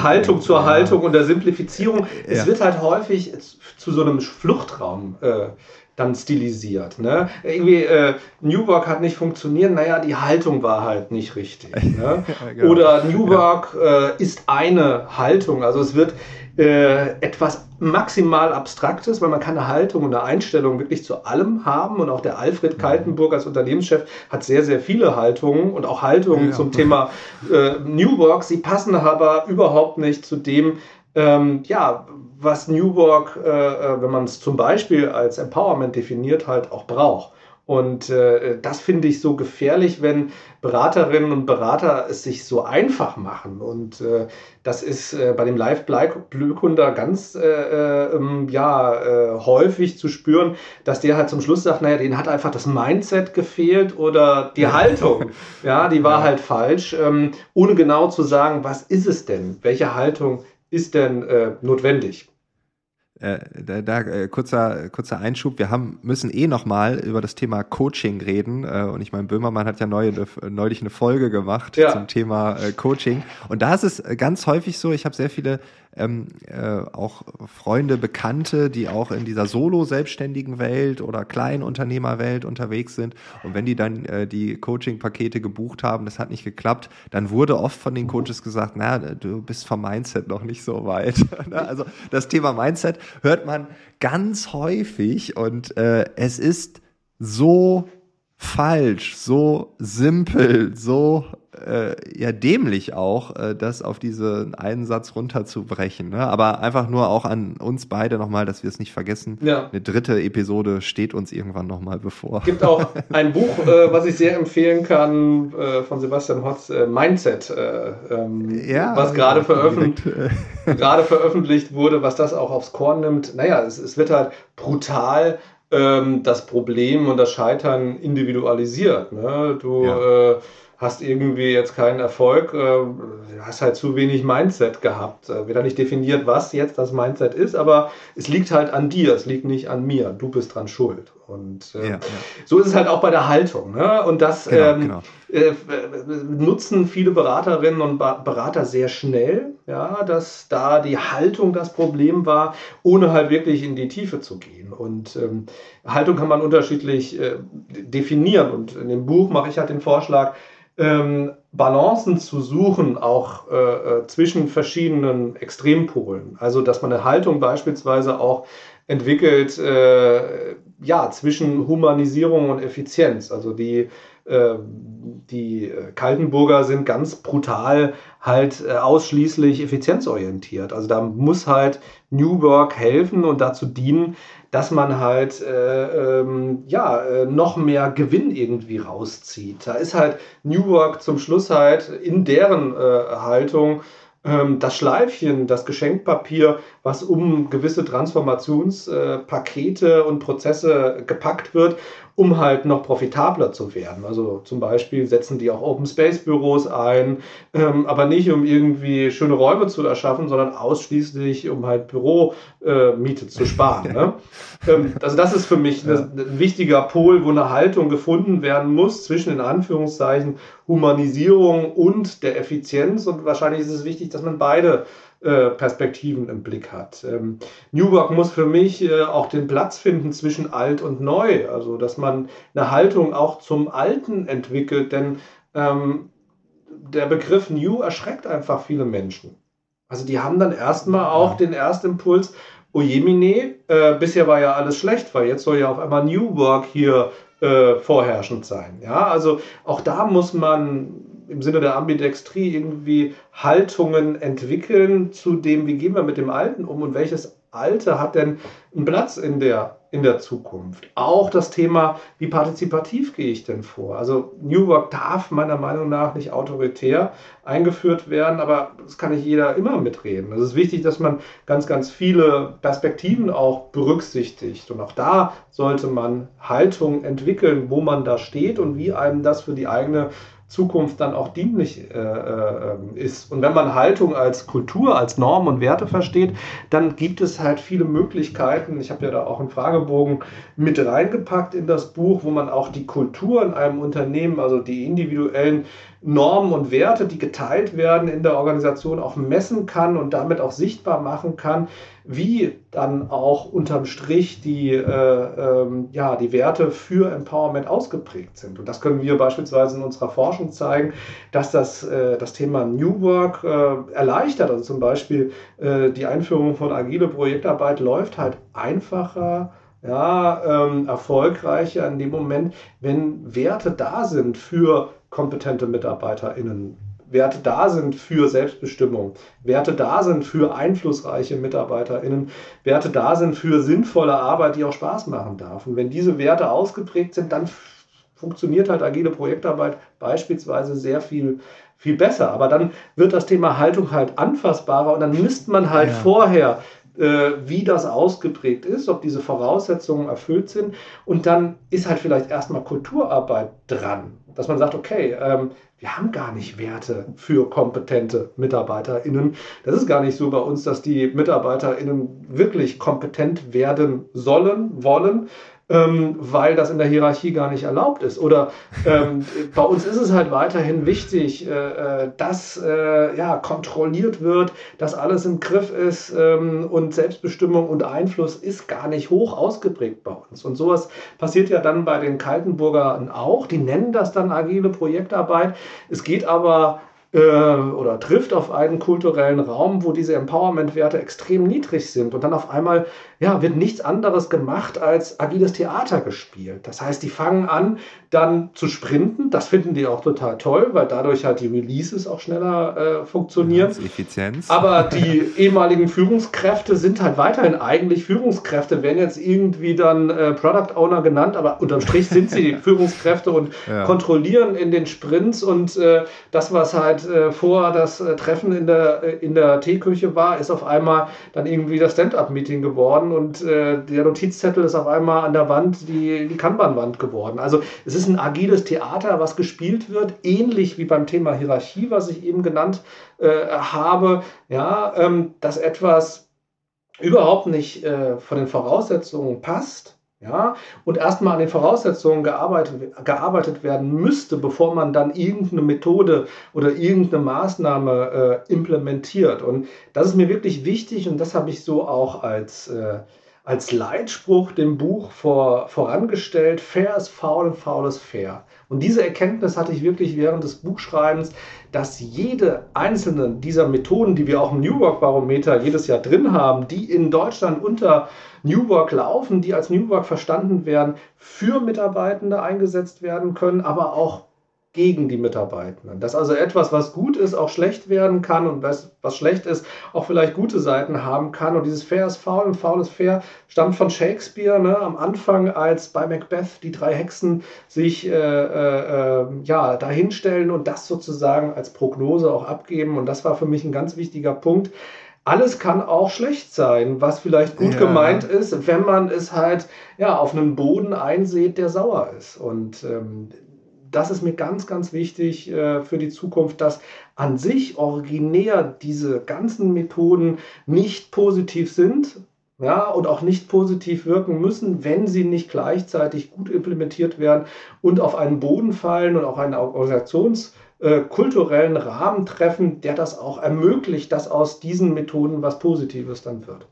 Haltung zur ja. Haltung und der Simplifizierung. Es ja. wird halt häufig zu so einem Fluchtraum äh, dann stilisiert. Ne? Irgendwie äh, New Work hat nicht funktioniert, naja, die Haltung war halt nicht richtig. Ne? [LAUGHS] genau. Oder New Work äh, ist eine Haltung. Also es wird äh, etwas maximal Abstraktes, weil man kann eine Haltung und eine Einstellung wirklich zu allem haben. Und auch der Alfred mhm. Kaltenburg als Unternehmenschef hat sehr, sehr viele Haltungen und auch Haltungen ja. zum Thema äh, New Work. Sie passen aber überhaupt nicht zu dem, ähm, ja, was New Work, äh, äh wenn man es zum Beispiel als Empowerment definiert, halt auch braucht. Und äh, das finde ich so gefährlich, wenn Beraterinnen und Berater es sich so einfach machen. Und äh, das ist äh, bei dem Live-Blühkunder ganz äh, ähm, ja, äh, häufig zu spüren, dass der halt zum Schluss sagt, naja, denen hat einfach das Mindset gefehlt oder die Haltung. Ja, die war ja. halt falsch, ähm, ohne genau zu sagen, was ist es denn? Welche Haltung ist denn äh, notwendig? Äh, da, da äh, kurzer, kurzer Einschub. Wir haben, müssen eh nochmal über das Thema Coaching reden. Äh, und ich meine, Böhmermann hat ja neu, neulich eine Folge gemacht ja. zum Thema äh, Coaching. Und da ist es ganz häufig so, ich habe sehr viele ähm, äh, auch Freunde, Bekannte, die auch in dieser Solo-selbstständigen Welt oder Kleinunternehmerwelt unterwegs sind. Und wenn die dann äh, die Coaching-Pakete gebucht haben, das hat nicht geklappt, dann wurde oft von den Coaches gesagt, na, du bist vom Mindset noch nicht so weit. [LAUGHS] Ne? also das Thema Mindset hört man ganz häufig und äh, es ist so falsch, so simpel, so äh, ja dämlich auch, äh, das auf diesen einen Satz runterzubrechen. Ne? Aber einfach nur auch an uns beide nochmal, dass wir es nicht vergessen. Ja. Eine dritte Episode steht uns irgendwann nochmal bevor. Es gibt auch [LAUGHS] ein Buch, äh, was ich sehr empfehlen kann, äh, von Sebastian Hotz, äh, Mindset, äh, ähm, ja, was gerade ja, veröffentlicht, [LAUGHS] gerade veröffentlicht wurde, was das auch aufs Korn nimmt. Naja, es, es wird halt brutal ähm, das Problem und das Scheitern individualisiert. Ne? Du ja hast irgendwie jetzt keinen Erfolg, äh, hast halt zu wenig Mindset gehabt. Äh, wird nicht definiert, was jetzt das Mindset ist, aber es liegt halt an dir, es liegt nicht an mir. Du bist dran schuld. Und äh, ja, ja. so ist es halt auch bei der Haltung. Ne? Und das genau, ähm, genau. Äh, nutzen viele Beraterinnen und Berater sehr schnell, ja, dass da die Haltung das Problem war, ohne halt wirklich in die Tiefe zu gehen. Und ähm, Haltung kann man unterschiedlich äh, definieren. Und in dem Buch mache ich halt den Vorschlag, ähm, Balancen zu suchen, auch äh, äh, zwischen verschiedenen Extrempolen. Also, dass man eine Haltung beispielsweise auch entwickelt, äh, ja, zwischen Humanisierung und Effizienz. Also die, die Kaltenburger sind ganz brutal halt äh, ausschließlich effizienzorientiert. Also da muss halt New Work helfen und dazu dienen, dass man halt äh, ähm, ja äh, noch mehr Gewinn irgendwie rauszieht. Da ist halt New Work zum Schluss halt in deren äh, Haltung ähm, das Schleifchen, das Geschenkpapier, was um gewisse Transformationspakete und Prozesse gepackt wird um halt noch profitabler zu werden. Also zum Beispiel setzen die auch Open Space Büros ein, ähm, aber nicht um irgendwie schöne Räume zu erschaffen, sondern ausschließlich um halt Büromiete äh, zu sparen. ne? [LAUGHS] ähm, also das ist für mich ja. ein wichtiger Pol, wo eine Haltung gefunden werden muss zwischen in Anführungszeichen Humanisierung und der Effizienz. Und wahrscheinlich ist es wichtig, dass man beide äh, Perspektiven im Blick hat. Ähm, New Work muss für mich äh, auch den Platz finden zwischen alt und neu, also dass man eine Haltung auch zum Alten entwickelt, denn ähm, der Begriff New erschreckt einfach viele Menschen. Also die haben dann erstmal auch den Erstimpuls, Ojemine, äh, bisher war ja alles schlecht, weil jetzt soll ja auf einmal New Work hier äh, vorherrschend sein. Ja, also auch da muss man im Sinne der Ambidextrie irgendwie Haltungen entwickeln zu dem, wie gehen wir mit dem Alten um und welches Alte hat denn einen Platz in der, in der Zukunft. Auch das Thema, wie partizipativ gehe ich denn vor? Also New Work darf meiner Meinung nach nicht autoritär eingeführt werden, aber das kann nicht jeder immer mitreden. Es ist wichtig, dass man ganz, ganz viele Perspektiven auch berücksichtigt. Und auch da sollte man Haltung entwickeln, wo man da steht und wie einem das für die eigene Zukunft dann auch dienlich äh, äh, ist. Und wenn man Haltung als Kultur, als Norm und Werte versteht, dann gibt es halt viele Möglichkeiten. Ich habe ja da auch einen Fragebogen mit reingepackt in das Buch, wo man auch die Kultur in einem Unternehmen, also die individuellen Normen und Werte, die geteilt werden in der Organisation, auch messen kann und damit auch sichtbar machen kann, wie dann auch unterm Strich die, äh, ähm, ja, die Werte für Empowerment ausgeprägt sind. Und das können wir beispielsweise in unserer Forschung zeigen, dass das, äh, das Thema New Work äh, erleichtert. Also zum Beispiel äh, die Einführung von agile Projektarbeit läuft halt einfacher ja, ähm, erfolgreicher in dem Moment, wenn Werte da sind für kompetente MitarbeiterInnen, Werte da sind für Selbstbestimmung, Werte da sind für einflussreiche MitarbeiterInnen, Werte da sind für sinnvolle Arbeit, die auch Spaß machen darf. Und wenn diese Werte ausgeprägt sind, dann funktioniert halt agile Projektarbeit beispielsweise sehr viel, viel besser. Aber dann wird das Thema Haltung halt anfassbarer und dann misst man halt ja. vorher, wie das ausgeprägt ist, ob diese Voraussetzungen erfüllt sind. Und dann ist halt vielleicht erstmal Kulturarbeit dran dass man sagt, okay, ähm, wir haben gar nicht Werte für kompetente MitarbeiterInnen. Das ist gar nicht so bei uns, dass die MitarbeiterInnen wirklich kompetent werden sollen, wollen, ähm, weil das in der Hierarchie gar nicht erlaubt ist. Oder ähm, bei uns ist es halt weiterhin wichtig, äh, äh, dass äh, ja, kontrolliert wird, dass alles im Griff ist ähm, und Selbstbestimmung und Einfluss ist gar nicht hoch ausgeprägt bei uns. Und sowas passiert ja dann bei den Kaltenburgern auch. Die nennen das dann agile Projektarbeit. Es geht aber äh, oder trifft auf einen kulturellen Raum, wo diese Empowerment-Werte extrem niedrig sind. Und dann auf einmal ja, wird nichts anderes gemacht als agiles Theater gespielt. Das heißt, die fangen an, dann zu sprinten. Das finden die auch total toll, weil dadurch halt die Releases auch schneller äh, funktionieren. Ja, Effizienz. Aber [LAUGHS] die ehemaligen Führungskräfte sind halt weiterhin eigentlich Führungskräfte, werden jetzt irgendwie dann äh, Product Owner genannt, aber unterm Strich sind sie [LAUGHS] Führungskräfte und ja. kontrollieren in den Sprints und äh, das, was halt äh, vor das äh, Treffen in der, äh, in der Teeküche war, ist auf einmal dann irgendwie das Stand-up-Meeting geworden und der Notizzettel ist auf einmal an der Wand die, die Kanban-Wand geworden. Also es ist ist ein agiles Theater, was gespielt wird, ähnlich wie beim Thema Hierarchie, was ich eben genannt äh, habe, ja, ähm, dass etwas überhaupt nicht äh, von den Voraussetzungen passt. Ja, und erstmal an den Voraussetzungen gearbeitet, gearbeitet werden müsste, bevor man dann irgendeine Methode oder irgendeine Maßnahme äh, implementiert. Und das ist mir wirklich wichtig und das habe ich so auch als, äh, als Leitspruch dem Buch vor, vorangestellt, fair ist faul und faul ist fair. Und diese Erkenntnis hatte ich wirklich während des Buchschreibens, dass jede einzelne dieser Methoden, die wir auch im New Work Barometer jedes Jahr drin haben, die in Deutschland unter New Work laufen, die als New Work verstanden werden, für Mitarbeitende eingesetzt werden können, aber auch gegen die Mitarbeitenden. Dass also etwas, was gut ist, auch schlecht werden kann und was, was schlecht ist, auch vielleicht gute Seiten haben kann. Und dieses Fair ist faul und faul ist fair stammt von Shakespeare ne? am Anfang, als bei Macbeth die drei Hexen sich äh, äh, äh, ja, dahinstellen und das sozusagen als Prognose auch abgeben. Und das war für mich ein ganz wichtiger Punkt. Alles kann auch schlecht sein, was vielleicht gut ja. gemeint ist, wenn man es halt ja, auf einen Boden einsät, der sauer ist. Und ähm, das ist mir ganz, ganz wichtig äh, für die Zukunft, dass an sich originär diese ganzen Methoden nicht positiv sind, ja, und auch nicht positiv wirken müssen, wenn sie nicht gleichzeitig gut implementiert werden und auf einen Boden fallen und auch einen organisationskulturellen äh, Rahmen treffen, der das auch ermöglicht, dass aus diesen Methoden was Positives dann wird.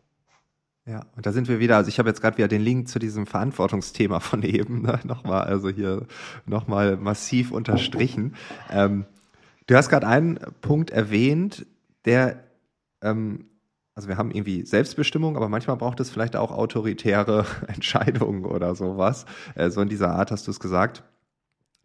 Ja, und da sind wir wieder, also ich habe jetzt gerade wieder den Link zu diesem Verantwortungsthema von eben ne, nochmal, also hier nochmal massiv unterstrichen. Ähm, du hast gerade einen Punkt erwähnt, der, ähm, also wir haben irgendwie Selbstbestimmung, aber manchmal braucht es vielleicht auch autoritäre [LAUGHS] Entscheidungen oder sowas. Äh, so in dieser Art hast du es gesagt.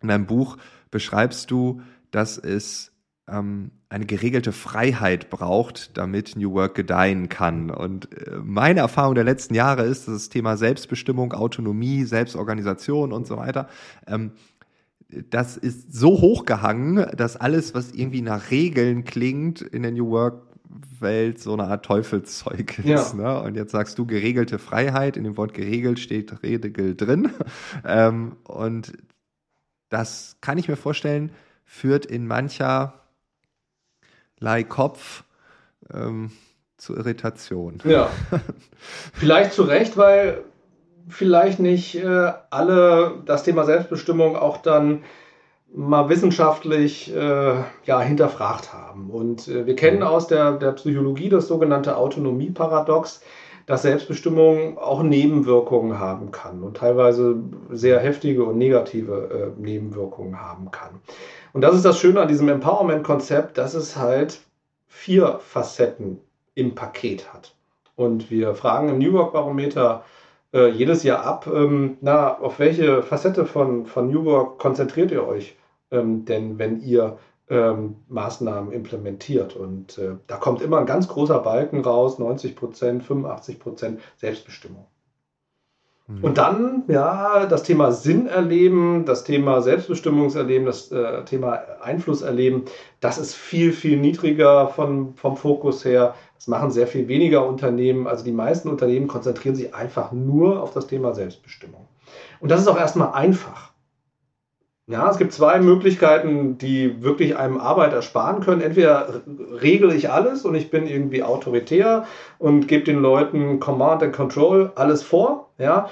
In deinem Buch beschreibst du, dass es ähm, eine geregelte Freiheit braucht, damit New Work gedeihen kann. Und äh, meine Erfahrung der letzten Jahre ist, dass das Thema Selbstbestimmung, Autonomie, Selbstorganisation und so weiter, ähm, das ist so hochgehangen, dass alles, was irgendwie nach Regeln klingt, in der New Work Welt so eine Art Teufelszeug ist. Ja. Ne? Und jetzt sagst du geregelte Freiheit, in dem Wort geregelt steht Regel drin. [LAUGHS] Ähm, und das kann ich mir vorstellen, führt in mancher Leihkopf ähm, zu Irritation. Ja. [LAUGHS] vielleicht zu Recht, weil vielleicht nicht äh, alle das Thema Selbstbestimmung auch dann mal wissenschaftlich äh, ja, hinterfragt haben. Und äh, wir kennen aus der, der Psychologie das sogenannte Autonomieparadox, dass Selbstbestimmung auch Nebenwirkungen haben kann und teilweise sehr heftige und negative äh, Nebenwirkungen haben kann. Und das ist das Schöne an diesem Empowerment-Konzept, dass es halt vier Facetten im Paket hat. Und wir fragen im New Work Barometer äh, jedes Jahr ab, ähm, na, auf welche Facette von, von New Work konzentriert ihr euch ähm, denn, wenn ihr ähm, Maßnahmen implementiert? Und äh, da kommt immer ein ganz großer Balken raus, 90 Prozent, 85 Prozent Selbstbestimmung. Mhm. Und dann, ja, das Thema Sinn erleben, das Thema Selbstbestimmungserleben, das äh, Thema Einfluss erleben, das ist viel, viel niedriger von, vom Fokus her. Das machen sehr viel weniger Unternehmen. Also die meisten Unternehmen konzentrieren sich einfach nur auf das Thema Selbstbestimmung. Und das ist auch erstmal einfach. Ja, es gibt zwei Möglichkeiten, die wirklich einem Arbeit ersparen können. Entweder regle ich alles und ich bin irgendwie autoritär und gebe den Leuten Command and Control alles vor. Ja,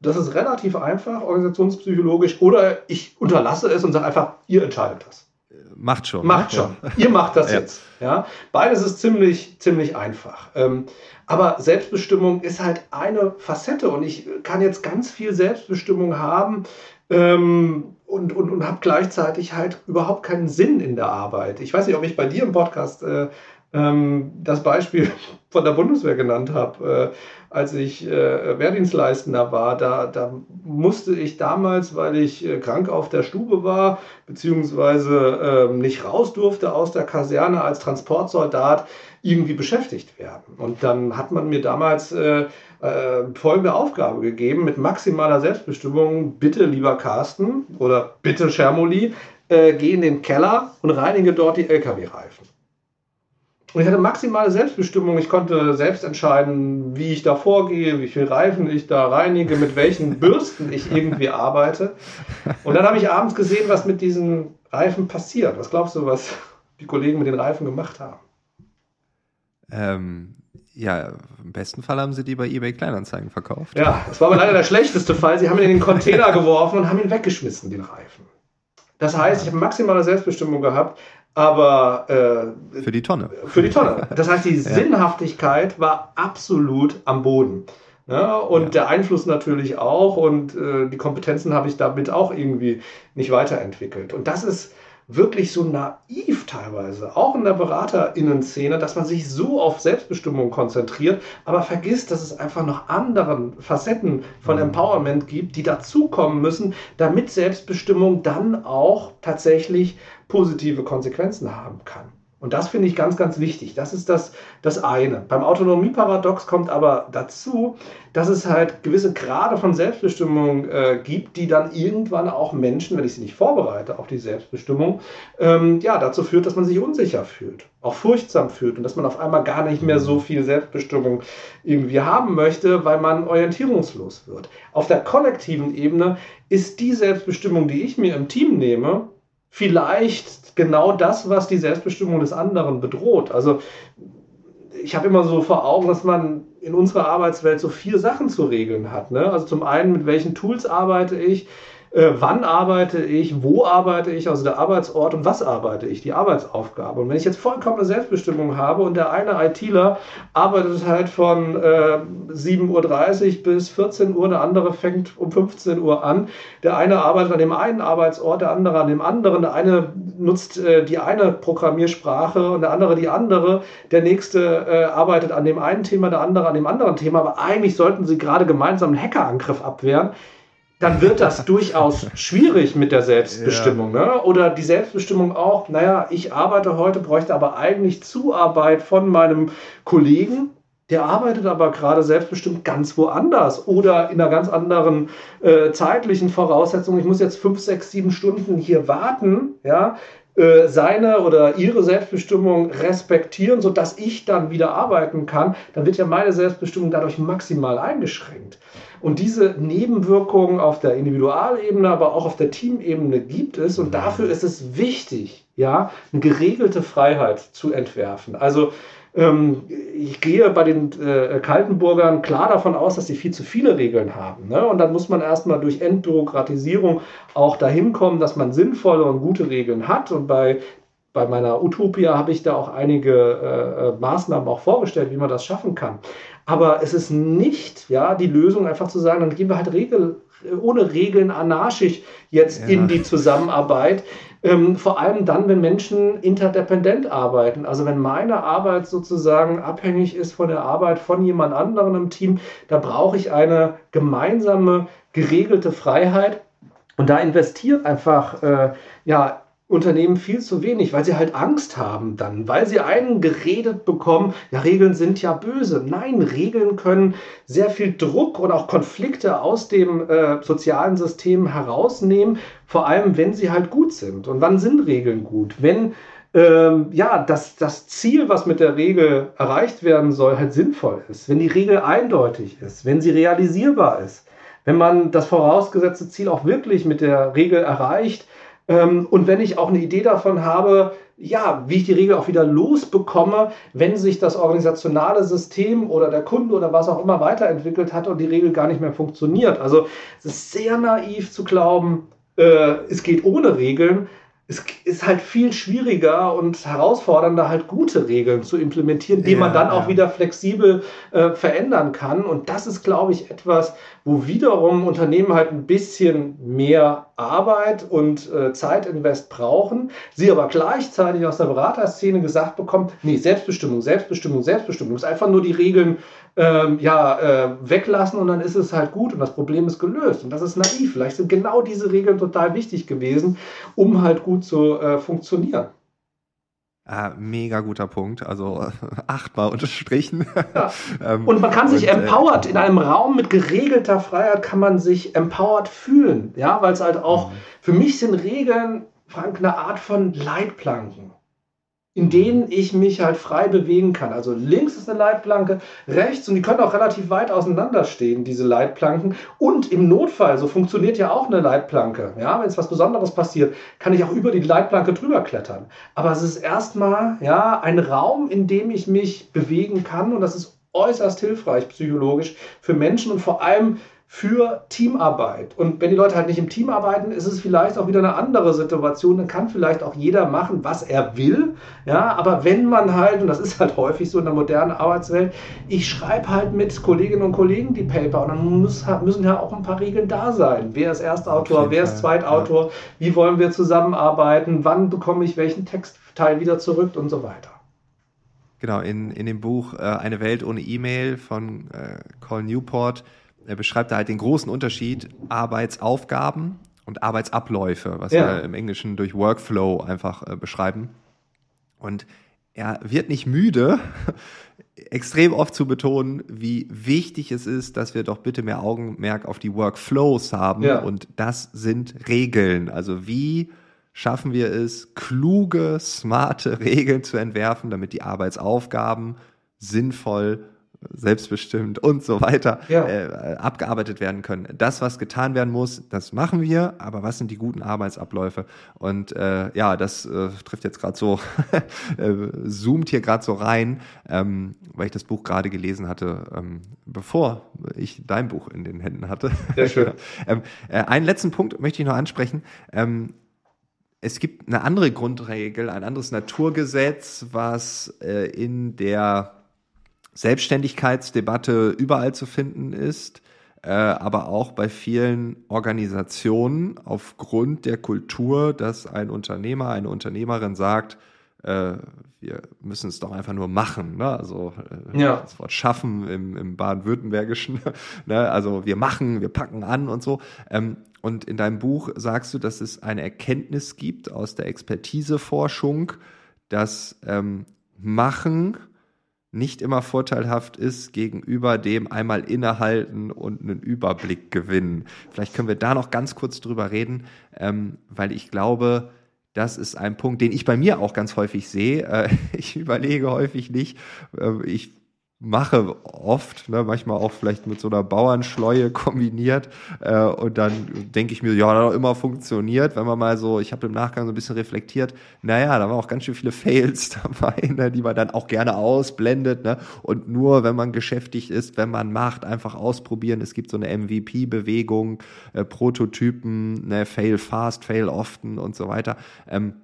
das ist relativ einfach, organisationspsychologisch. Oder ich unterlasse es und sage einfach, ihr entscheidet das. Macht schon. Macht schon. Ja. Ihr macht das ja. jetzt. Ja, beides ist ziemlich, ziemlich einfach. Ähm, aber Selbstbestimmung ist halt eine Facette und ich kann jetzt ganz viel Selbstbestimmung haben, ähm, und, und, und habe gleichzeitig halt überhaupt keinen Sinn in der Arbeit. Ich weiß nicht, ob ich bei dir im Podcast äh, ähm, das Beispiel [LAUGHS] von der Bundeswehr genannt habe. Äh, als ich äh, Wehrdienstleistender war, da, da musste ich damals, weil ich äh, krank auf der Stube war, beziehungsweise äh, nicht raus durfte aus der Kaserne als Transportsoldat, irgendwie beschäftigt werden. Und dann hat man mir damals äh, äh, folgende Aufgabe gegeben mit maximaler Selbstbestimmung. Bitte, lieber Carsten oder bitte, Schermoli, äh, geh in den Keller und reinige dort die LKW-Reifen. Und ich hatte maximale Selbstbestimmung. Ich konnte selbst entscheiden, wie ich da vorgehe, wie viel Reifen ich da reinige, mit welchen Bürsten ich irgendwie arbeite. Und dann habe ich abends gesehen, was mit diesen Reifen passiert. Was glaubst du, was die Kollegen mit den Reifen gemacht haben? Ähm, ja, im besten Fall haben sie die bei eBay Kleinanzeigen verkauft. Ja, das war aber leider der schlechteste Fall. Sie haben ihn in den Container geworfen und haben ihn weggeschmissen, den Reifen. Das heißt, ich habe maximale Selbstbestimmung gehabt, aber äh, für die Tonne. Für die Tonne. Das heißt, die [LAUGHS] ja. Sinnhaftigkeit war absolut am Boden. Ja, und ja. der Einfluss natürlich auch und äh, die Kompetenzen habe ich damit auch irgendwie nicht weiterentwickelt. Und das ist wirklich so naiv teilweise, auch in der Beraterinnen-Szene, dass man sich so auf Selbstbestimmung konzentriert, aber vergisst, dass es einfach noch andere Facetten von mhm. Empowerment gibt, die dazukommen müssen, damit Selbstbestimmung dann auch tatsächlich positive Konsequenzen haben kann. Und das finde ich ganz, ganz wichtig. Das ist das, das eine. Beim Autonomieparadox kommt aber dazu, dass es halt gewisse Grade von Selbstbestimmung äh, gibt, die dann irgendwann auch Menschen, wenn ich sie nicht vorbereite auf die Selbstbestimmung, ähm, ja, dazu führt, dass man sich unsicher fühlt, auch furchtsam fühlt und dass man auf einmal gar nicht mehr so viel Selbstbestimmung irgendwie haben möchte, weil man orientierungslos wird. Auf der kollektiven Ebene ist die Selbstbestimmung, die ich mir im Team nehme, vielleicht genau das, was die Selbstbestimmung des anderen bedroht. Also ich habe immer so vor Augen, dass man in unserer Arbeitswelt so vier Sachen zu regeln hat. Ne? Also zum einen, mit welchen Tools arbeite ich, äh, wann arbeite ich, wo arbeite ich, also der Arbeitsort und was arbeite ich, die Arbeitsaufgabe. Und wenn ich jetzt vollkommene Selbstbestimmung habe und der eine ITler arbeitet halt von äh, 7.30 Uhr bis 14 Uhr, der andere fängt um 15 Uhr an, der eine arbeitet an dem einen Arbeitsort, der andere an dem anderen, der eine nutzt äh, die eine Programmiersprache und der andere die andere, der nächste äh, arbeitet an dem einen Thema, der andere an dem anderen Thema, aber eigentlich sollten sie gerade gemeinsam einen Hackerangriff abwehren dann wird das [LAUGHS] durchaus schwierig mit der Selbstbestimmung. Ja. Ne? Oder die Selbstbestimmung auch, naja, ich arbeite heute, bräuchte aber eigentlich Zuarbeit von meinem Kollegen. Der arbeitet aber gerade selbstbestimmt ganz woanders oder in einer ganz anderen äh, zeitlichen Voraussetzung. Ich muss jetzt fünf, sechs, sieben Stunden hier warten, ja, äh, seine oder ihre Selbstbestimmung respektieren, sodass ich dann wieder arbeiten kann, dann wird ja meine Selbstbestimmung dadurch maximal eingeschränkt. Und diese Nebenwirkungen auf der Individualebene, aber auch auf der Teamebene gibt es. Und dafür ist es wichtig, ja, eine geregelte Freiheit zu entwerfen. Also ähm, ich gehe bei den äh, Kaltenburgern klar davon aus, dass sie viel zu viele Regeln haben. Ne? Und dann muss man erstmal durch Entbürokratisierung auch dahin kommen, dass man sinnvolle und gute Regeln hat. Und bei bei meiner Utopia habe ich da auch einige äh, äh Maßnahmen auch vorgestellt, wie man das schaffen kann. Aber es ist nicht ja, die Lösung, einfach zu sagen, dann gehen wir halt Regel, ohne Regeln anarchisch jetzt ja. in die Zusammenarbeit. Ähm, vor allem dann, wenn Menschen interdependent arbeiten. Also wenn meine Arbeit sozusagen abhängig ist von der Arbeit von jemand anderem im Team, da brauche ich eine gemeinsame, geregelte Freiheit. Und da investiert einfach äh, ja, Unternehmen viel zu wenig, weil sie halt Angst haben dann, weil sie einen geredet bekommen, ja, Regeln sind ja böse. Nein, Regeln können sehr viel Druck und auch Konflikte aus dem äh, sozialen System herausnehmen, vor allem wenn sie halt gut sind. Und wann sind Regeln gut? Wenn ähm, ja, das, das Ziel, was mit der Regel erreicht werden soll, halt sinnvoll ist, wenn die Regel eindeutig ist, wenn sie realisierbar ist, wenn man das vorausgesetzte Ziel auch wirklich mit der Regel erreicht, und wenn ich auch eine Idee davon habe, ja, wie ich die Regel auch wieder losbekomme, wenn sich das organisationale System oder der Kunde oder was auch immer weiterentwickelt hat und die Regel gar nicht mehr funktioniert. Also es ist sehr naiv zu glauben, äh, es geht ohne Regeln es ist halt viel schwieriger und herausfordernder, halt gute Regeln zu implementieren, die ja, man dann ja. auch wieder flexibel äh, verändern kann. Und das ist, glaube ich, etwas, wo wiederum Unternehmen halt ein bisschen mehr Arbeit und äh, Zeitinvest brauchen, sie aber gleichzeitig aus der Beraterszene gesagt bekommen, nee, Selbstbestimmung, Selbstbestimmung, Selbstbestimmung, ist einfach nur die Regeln ähm, ja, äh, weglassen und dann ist es halt gut und das Problem ist gelöst. Und das ist naiv. Vielleicht sind genau diese Regeln total wichtig gewesen, um halt gut zu äh, funktionieren. Ah, mega guter Punkt. Also [LAUGHS] achtmal unterstrichen. Ja. [LAUGHS] ähm, und man kann sich und, äh, empowered, in einem Raum mit geregelter Freiheit kann man sich empowered fühlen. Ja, weil es halt auch, mhm. für mich sind Regeln, Frank, eine Art von Leitplanken in denen ich mich halt frei bewegen kann. Also links ist eine Leitplanke, rechts und die können auch relativ weit auseinander stehen, diese Leitplanken. Und im Notfall, so funktioniert ja auch eine Leitplanke. Ja, wenn es was Besonderes passiert, kann ich auch über die Leitplanke drüber klettern. Aber es ist erstmal ja ein Raum, in dem ich mich bewegen kann und das ist äußerst hilfreich psychologisch für Menschen und vor allem für Teamarbeit. Und wenn die Leute halt nicht im Team arbeiten, ist es vielleicht auch wieder eine andere Situation. Dann kann vielleicht auch jeder machen, was er will. Ja, aber wenn man halt, und das ist halt häufig so in der modernen Arbeitswelt, ich schreibe halt mit Kolleginnen und Kollegen die Paper und dann muss, müssen ja auch ein paar Regeln da sein. Wer ist Erstautor, wer ist Zweitautor, ja. wie wollen wir zusammenarbeiten, wann bekomme ich welchen Textteil wieder zurück und so weiter. Genau, in, in dem Buch äh, Eine Welt ohne E-Mail von äh, Col Newport er beschreibt da halt den großen Unterschied Arbeitsaufgaben und Arbeitsabläufe, was ja. wir im Englischen durch Workflow einfach äh, beschreiben. Und er wird nicht müde, [LAUGHS] extrem oft zu betonen, wie wichtig es ist, dass wir doch bitte mehr Augenmerk auf die Workflows haben. Ja. Und das sind Regeln. Also wie schaffen wir es, kluge, smarte [LAUGHS] Regeln zu entwerfen, damit die Arbeitsaufgaben sinnvoll selbstbestimmt und so weiter ja. äh, abgearbeitet werden können. Das, was getan werden muss, das machen wir, aber was sind die guten Arbeitsabläufe? Und äh, ja, das äh, trifft jetzt gerade so, [LAUGHS] äh, zoomt hier gerade so rein, ähm, weil ich das Buch gerade gelesen hatte, ähm, bevor ich dein Buch in den Händen hatte. Sehr schön. [LAUGHS] ähm, äh, einen letzten Punkt möchte ich noch ansprechen. Ähm, es gibt eine andere Grundregel, ein anderes Naturgesetz, was äh, in der Selbstständigkeitsdebatte überall zu finden ist, äh, aber auch bei vielen Organisationen aufgrund der Kultur, dass ein Unternehmer, eine Unternehmerin sagt, äh, wir müssen es doch einfach nur machen. Ne? Also äh, ja. das Wort schaffen im, im Baden-Württembergischen. [LAUGHS] ne? Also wir machen, wir packen an und so. Ähm, und in deinem Buch sagst du, dass es eine Erkenntnis gibt aus der Expertiseforschung, dass ähm, Machen nicht immer vorteilhaft ist gegenüber dem einmal innehalten und einen Überblick gewinnen. Vielleicht können wir da noch ganz kurz drüber reden, ähm, weil ich glaube, das ist ein Punkt, den ich bei mir auch ganz häufig sehe. Äh, [LAUGHS] ich überlege häufig nicht, äh, ich mache oft, ne, manchmal auch vielleicht mit so einer Bauernschleue [LAUGHS] kombiniert äh, und dann denke ich mir, ja, hat immer funktioniert, wenn man mal so, ich habe im Nachgang so ein bisschen reflektiert, naja, da waren auch ganz schön viele Fails [LAUGHS] dabei, ne, die man dann auch gerne ausblendet ne, und nur, wenn man geschäftigt ist, wenn man macht, einfach ausprobieren, es gibt so eine MVP-Bewegung, äh, Prototypen, ne, fail fast, fail often und so weiter, ähm,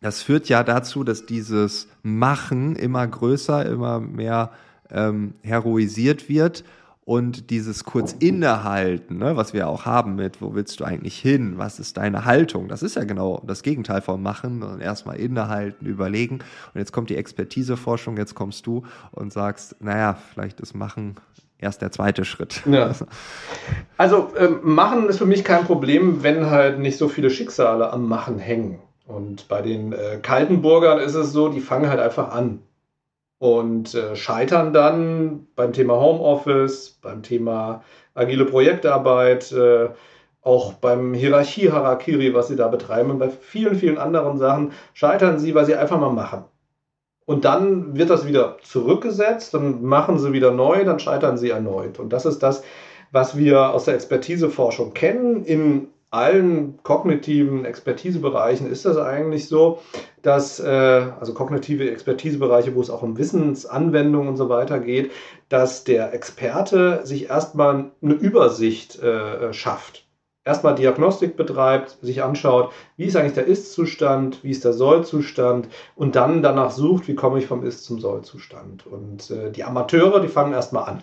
das führt ja dazu, dass dieses Machen immer größer, immer mehr ähm, heroisiert wird und dieses kurz innehalten, ne, was wir auch haben mit, wo willst du eigentlich hin, was ist deine Haltung, das ist ja genau das Gegenteil vom Machen und erstmal innehalten, überlegen und jetzt kommt die Expertiseforschung, jetzt kommst du und sagst, naja, vielleicht ist Machen erst der zweite Schritt. Ja. Also ähm, Machen ist für mich kein Problem, wenn halt nicht so viele Schicksale am Machen hängen. Und bei den äh, Kaltenburgern ist es so, die fangen halt einfach an und äh, scheitern dann beim Thema Homeoffice, beim Thema agile Projektarbeit, äh, auch beim Hierarchie-Harakiri, was sie da betreiben und bei vielen, vielen anderen Sachen scheitern sie, weil sie einfach mal machen. Und dann wird das wieder zurückgesetzt, dann machen sie wieder neu, dann scheitern sie erneut. Und das ist das, was wir aus der Expertiseforschung kennen. In allen kognitiven Expertisebereichen ist das eigentlich so, dass, äh, also kognitive Expertisebereiche, wo es auch um Wissensanwendung und so weiter geht, dass der Experte sich erstmal eine Übersicht äh, schafft. Erstmal Diagnostik betreibt, sich anschaut, wie ist eigentlich der Ist-Zustand, wie ist der Soll-Zustand und dann danach sucht, wie komme ich vom Ist zum Soll-Zustand. Und äh, die Amateure, die fangen erstmal an.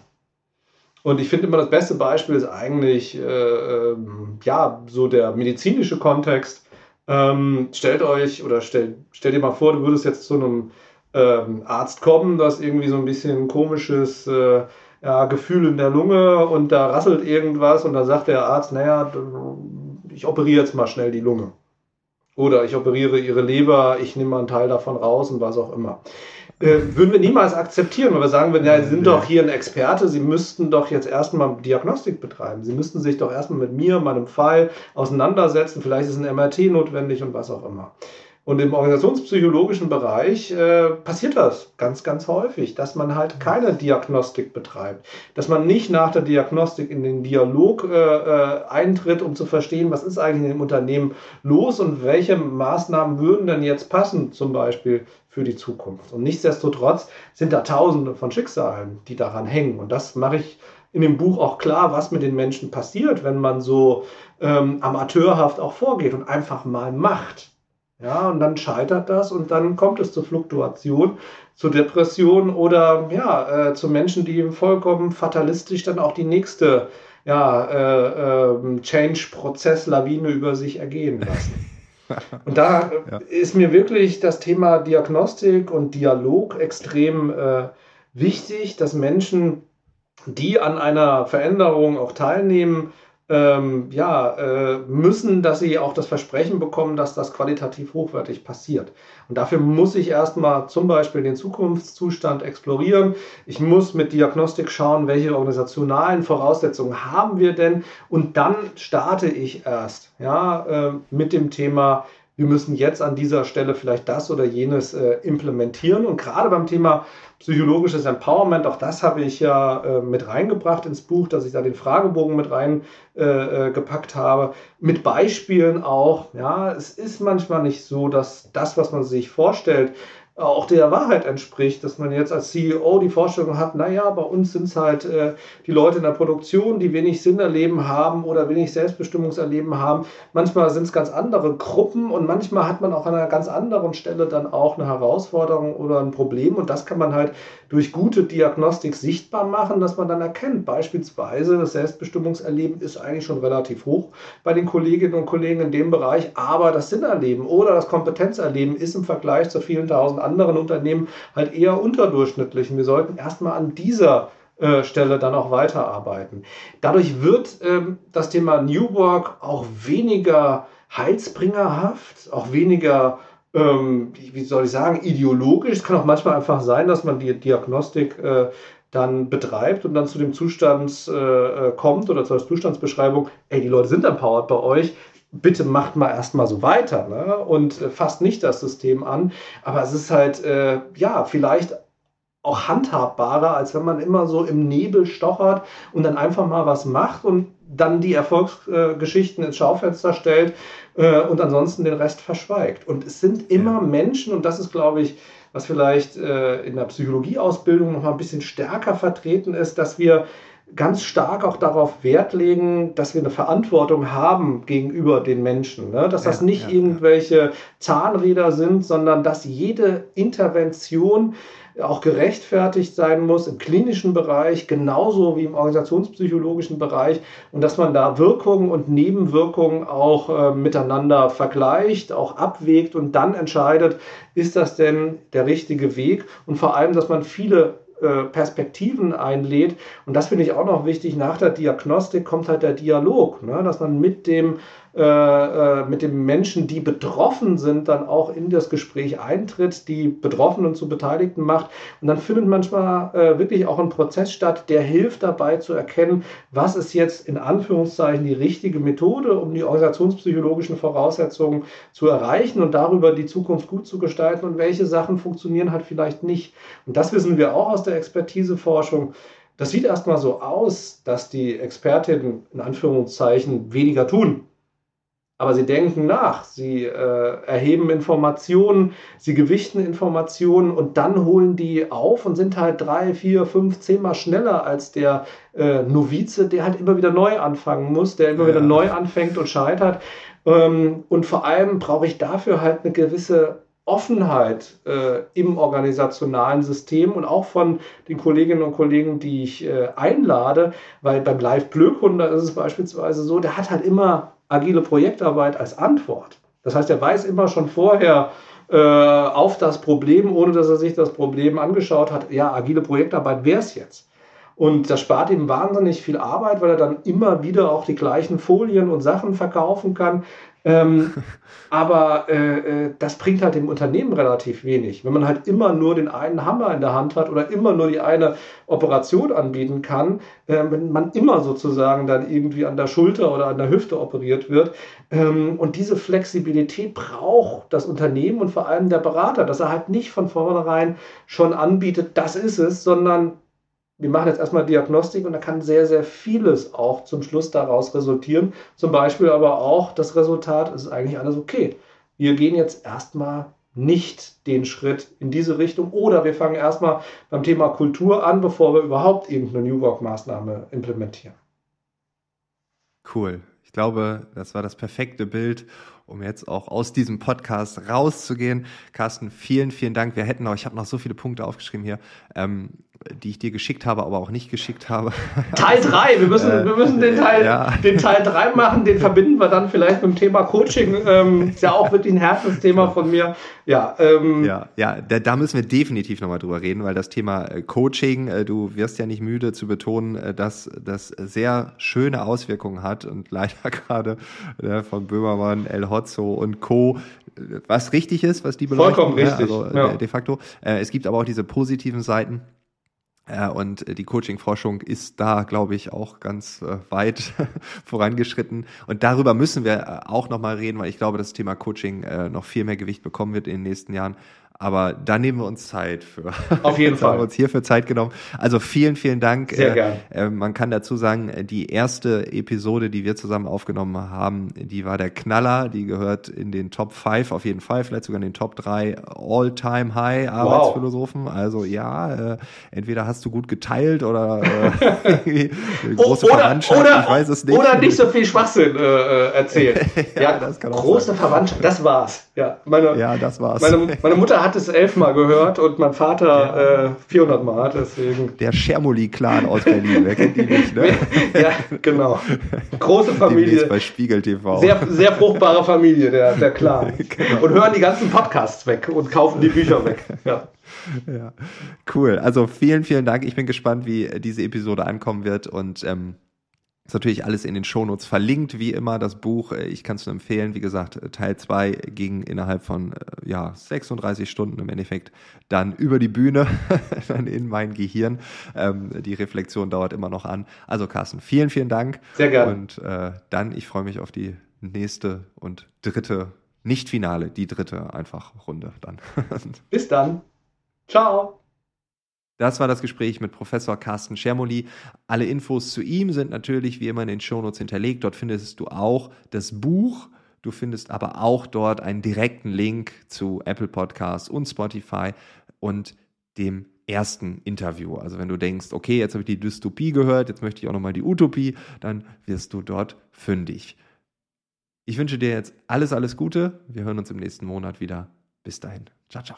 Und ich finde immer das beste Beispiel ist eigentlich, äh, äh, ja, so der medizinische Kontext. Ähm, stellt euch oder stell, stell dir mal vor, du würdest jetzt zu einem ähm, Arzt kommen, das irgendwie so ein bisschen komisches äh, ja, Gefühl in der Lunge und da rasselt irgendwas und da sagt der Arzt, naja, ich operiere jetzt mal schnell die Lunge. Oder ich operiere ihre Leber, ich nehme mal einen Teil davon raus und was auch immer würden wir niemals akzeptieren, weil wir sagen würden, ja, Sie sind doch hier ein Experte, Sie müssten doch jetzt erstmal Diagnostik betreiben. Sie müssten sich doch erstmal mit mir, meinem Fall auseinandersetzen. Vielleicht ist ein MRT notwendig und was auch immer. Und im organisationspsychologischen Bereich äh, passiert das ganz, ganz häufig, dass man halt keine Diagnostik betreibt, dass man nicht nach der Diagnostik in den Dialog äh, äh, eintritt, um zu verstehen, was ist eigentlich in dem Unternehmen los und welche Maßnahmen würden denn jetzt passen, zum Beispiel für die Zukunft. Und nichtsdestotrotz sind da Tausende von Schicksalen, die daran hängen. Und das mache ich in dem Buch auch klar, was mit den Menschen passiert, wenn man so ähm, amateurhaft auch vorgeht und einfach mal macht. Ja, und dann scheitert das und dann kommt es zur Fluktuation, zur Depression oder ja, äh, zu Menschen, die vollkommen fatalistisch dann auch die nächste ja, äh, äh, Change-Prozess-Lawine über sich ergehen [LAUGHS] lassen. Und da ja. ist mir wirklich das Thema Diagnostik und Dialog extrem äh, wichtig, dass Menschen, die an einer Veränderung auch teilnehmen, ähm, ja, äh, müssen, dass sie auch das Versprechen bekommen, dass das qualitativ hochwertig passiert. Und dafür muss ich erstmal zum Beispiel den Zukunftszustand explorieren. Ich muss mit Diagnostik schauen, welche organisationalen Voraussetzungen haben wir denn. Und dann starte ich erst ja, äh, mit dem Thema wir müssen jetzt an dieser Stelle vielleicht das oder jenes äh, implementieren. Und gerade beim Thema psychologisches Empowerment, auch das habe ich ja äh, mit reingebracht ins Buch, dass ich da den Fragebogen mit reingepackt äh, äh habe, mit Beispielen auch. Ja, es ist manchmal nicht so, dass das, was man sich vorstellt, auch der Wahrheit entspricht, dass man jetzt als CEO die Vorstellung hat, naja, bei uns sind es halt äh, die Leute in der Produktion, die wenig Sinn erleben haben oder wenig Selbstbestimmungserleben haben. Manchmal sind es ganz andere Gruppen und manchmal hat man auch an einer ganz anderen Stelle dann auch eine Herausforderung oder ein Problem und das kann man halt durch gute Diagnostik sichtbar machen, dass man dann erkennt, beispielsweise das Selbstbestimmungserleben ist eigentlich schon relativ hoch bei den Kolleginnen und Kollegen in dem Bereich, aber das Sinnerleben oder das Kompetenzerleben ist im Vergleich zu vielen tausend anderen Unternehmen halt eher unterdurchschnittlich. Und wir sollten erstmal an dieser äh, Stelle dann auch weiterarbeiten. Dadurch wird ähm, das Thema New Work auch weniger heilsbringerhaft, auch weniger ähm, wie soll ich sagen, ideologisch. Es kann auch manchmal einfach sein, dass man die Diagnostik äh, dann betreibt und dann zu dem Zustand äh, äh, kommt oder zur Zustandsbeschreibung, ey, die Leute sind empowered bei euch, bitte macht mal erstmal so weiter ne? und äh, fasst nicht das System an. Aber es ist halt, äh, ja, vielleicht auch handhabbarer, als wenn man immer so im Nebel stochert und dann einfach mal was macht und dann die Erfolgsgeschichten ins Schaufenster stellt äh, und ansonsten den Rest verschweigt. Und es sind immer. Menschen, und das ist, glaube ich, was vielleicht äh, in der Psychologieausbildung noch mal ein bisschen stärker vertreten ist, dass wir ganz stark auch darauf Wert legen, dass wir eine Verantwortung haben gegenüber den Menschen. Ne? Dass das nicht ja, irgendwelche Zahnräder sind, sondern dass jede Intervention auch gerechtfertigt sein muss im klinischen Bereich, genauso wie im organisationspsychologischen Bereich und dass man da Wirkungen und Nebenwirkungen auch äh, miteinander vergleicht, auch abwägt und dann entscheidet, ist das denn der richtige Weg und vor allem, dass man viele äh, Perspektiven einlädt. Und das finde ich auch noch wichtig. Nach der Diagnostik kommt halt der Dialog, ne? dass man mit dem äh, äh, mit den Menschen, die betroffen sind, dann auch in das Gespräch eintritt, die Betroffenen zu Beteiligten macht. Und dann findet manchmal äh, wirklich auch ein Prozess statt, der hilft dabei zu erkennen, was ist jetzt in Anführungszeichen die richtige Methode, um die organisationspsychologischen Voraussetzungen zu erreichen und darüber die Zukunft gut zu gestalten und welche Sachen funktionieren halt vielleicht nicht. Und das wissen wir auch aus der Expertiseforschung. Das sieht erstmal so aus, dass die Expertinnen in Anführungszeichen weniger tun aber sie denken nach, sie äh, erheben Informationen, sie gewichten Informationen und dann holen die auf und sind halt drei, vier, fünf, zehnmal schneller als der äh, Novize, der halt immer wieder neu anfangen muss, der immer ja. wieder neu anfängt und scheitert. Ähm, und vor allem brauche ich dafür halt eine gewisse Offenheit äh, im organisationalen System und auch von den Kolleginnen und Kollegen, die ich äh, einlade, weil beim Live-Blökunde ist es beispielsweise so, der hat halt immer agile Projektarbeit als Antwort. Das heißt, er weiß immer schon vorher äh, auf das Problem, ohne dass er sich das Problem angeschaut hat, ja, agile Projektarbeit wäre es jetzt. Und das spart ihm wahnsinnig viel Arbeit, weil er dann immer wieder auch die gleichen Folien und Sachen verkaufen kann. Ähm, aber äh, äh, das bringt halt dem Unternehmen relativ wenig. Wenn man halt immer nur den einen Hammer in der Hand hat oder immer nur die eine Operation anbieten kann, äh, wenn man immer sozusagen dann irgendwie an der Schulter oder an der Hüfte operiert wird. Ähm, und diese Flexibilität braucht das Unternehmen und vor allem der Berater, dass er halt nicht von vornherein schon anbietet, das ist es, sondern wir machen jetzt erstmal Diagnostik und da kann sehr, sehr vieles auch zum Schluss daraus resultieren. Zum Beispiel aber auch das Resultat, ist eigentlich alles okay. Wir gehen jetzt erstmal nicht den Schritt in diese Richtung. Oder wir fangen erstmal beim Thema Kultur an, bevor wir überhaupt irgendeine New Work-Maßnahme implementieren. Cool. Ich glaube, das war das perfekte Bild, um jetzt auch aus diesem Podcast rauszugehen. Carsten, vielen, vielen Dank. Wir hätten noch, ich habe noch so viele Punkte aufgeschrieben hier. Ähm, die ich dir geschickt habe, aber auch nicht geschickt habe. [LAUGHS] Teil 3, wir müssen, äh, wir müssen den Teil, ja. den Teil 3 machen, den verbinden wir dann vielleicht mit dem Thema Coaching. Ähm, ist ja auch wirklich ein Herzensthema von mir. Ja, ähm, ja, ja da, da, müssen wir definitiv nochmal drüber reden, weil das Thema äh, Coaching, äh, du wirst ja nicht müde zu betonen, äh, dass das sehr schöne Auswirkungen hat und [LAUGHS] leider gerade von Böhmermann, El Hotzo und Co was richtig ist, was die beleuchten. Vollkommen ne? richtig. Also ja. de facto. es gibt aber auch diese positiven Seiten. Äh, und die Coaching-Forschung ist da, glaube ich, auch ganz äh, weit [LAUGHS] vorangeschritten. Und darüber müssen wir äh, auch nochmal reden, weil ich glaube, das Thema Coaching noch viel mehr Gewicht bekommen wird in den nächsten Jahren. Aber da nehmen wir uns Zeit für. Auf jeden [LAUGHS] Fall. haben wir uns hierfür Zeit genommen. Also vielen, vielen Dank. Sehr gern. Äh, man kann dazu sagen, die erste Episode, die wir zusammen aufgenommen haben, die war der Knaller. Die gehört in den Top 5 auf jeden Fall, vielleicht sogar in den Top 3 All-Time High Arbeitsphilosophen. Wow. Also ja, äh, entweder hast du gut geteilt oder äh, [LAUGHS] [LAUGHS] große oder, Verwandtschaft, oder, ich weiß es nicht. Oder nicht so viel Schwachsinn äh, äh erzählt. ja, ja, das kann auch große sein. Verwandtschaft, das war's. Ja, meine, ja, das war's. Meine, meine Mutter hat es elfmal gehört und mein Vater ja. äh, 400 Mal, deswegen. Der Schermoli-Clan aus Berlin, wer kennt die nicht, ne? [LAUGHS] ja, genau. Große Familie. Demnächst bei Spiegel TV. Sehr, sehr fruchtbare Familie, der, der Clan. [LAUGHS] genau. Und hören die ganzen Podcasts weg und kaufen die Bücher weg. Ja. Ja, cool. Also vielen, vielen Dank. Ich bin gespannt, wie diese Episode ankommen wird und ähm, ist natürlich alles in den Shownotes verlinkt, wie immer, das Buch. Äh, ich kann es nur empfehlen. Wie gesagt, äh, Teil 2 ging innerhalb von äh, ja, 36 Stunden im Endeffekt dann über die Bühne, [LAUGHS] dann in mein Gehirn. Ähm, die Reflexion dauert immer noch an. Also Carsten, vielen, vielen Dank. Sehr gerne. Und äh, dann, ich freue mich auf die nächste und dritte, nicht Finale, die dritte einfach Runde dann. [LAUGHS] Bis dann. Ciao. Das war das Gespräch mit Professor Carsten Schermoli. Alle Infos zu ihm sind natürlich wie immer in den Shownotes hinterlegt. Dort findest du auch das Buch. Du findest aber auch dort einen direkten Link zu Apple Podcasts und Spotify und dem ersten Interview. Also wenn du denkst, okay, jetzt habe ich die Dystopie gehört, jetzt möchte ich auch nochmal die Utopie, dann wirst du dort fündig. Ich wünsche dir jetzt alles, alles Gute. Wir hören uns im nächsten Monat wieder. Bis dahin. Ciao, ciao.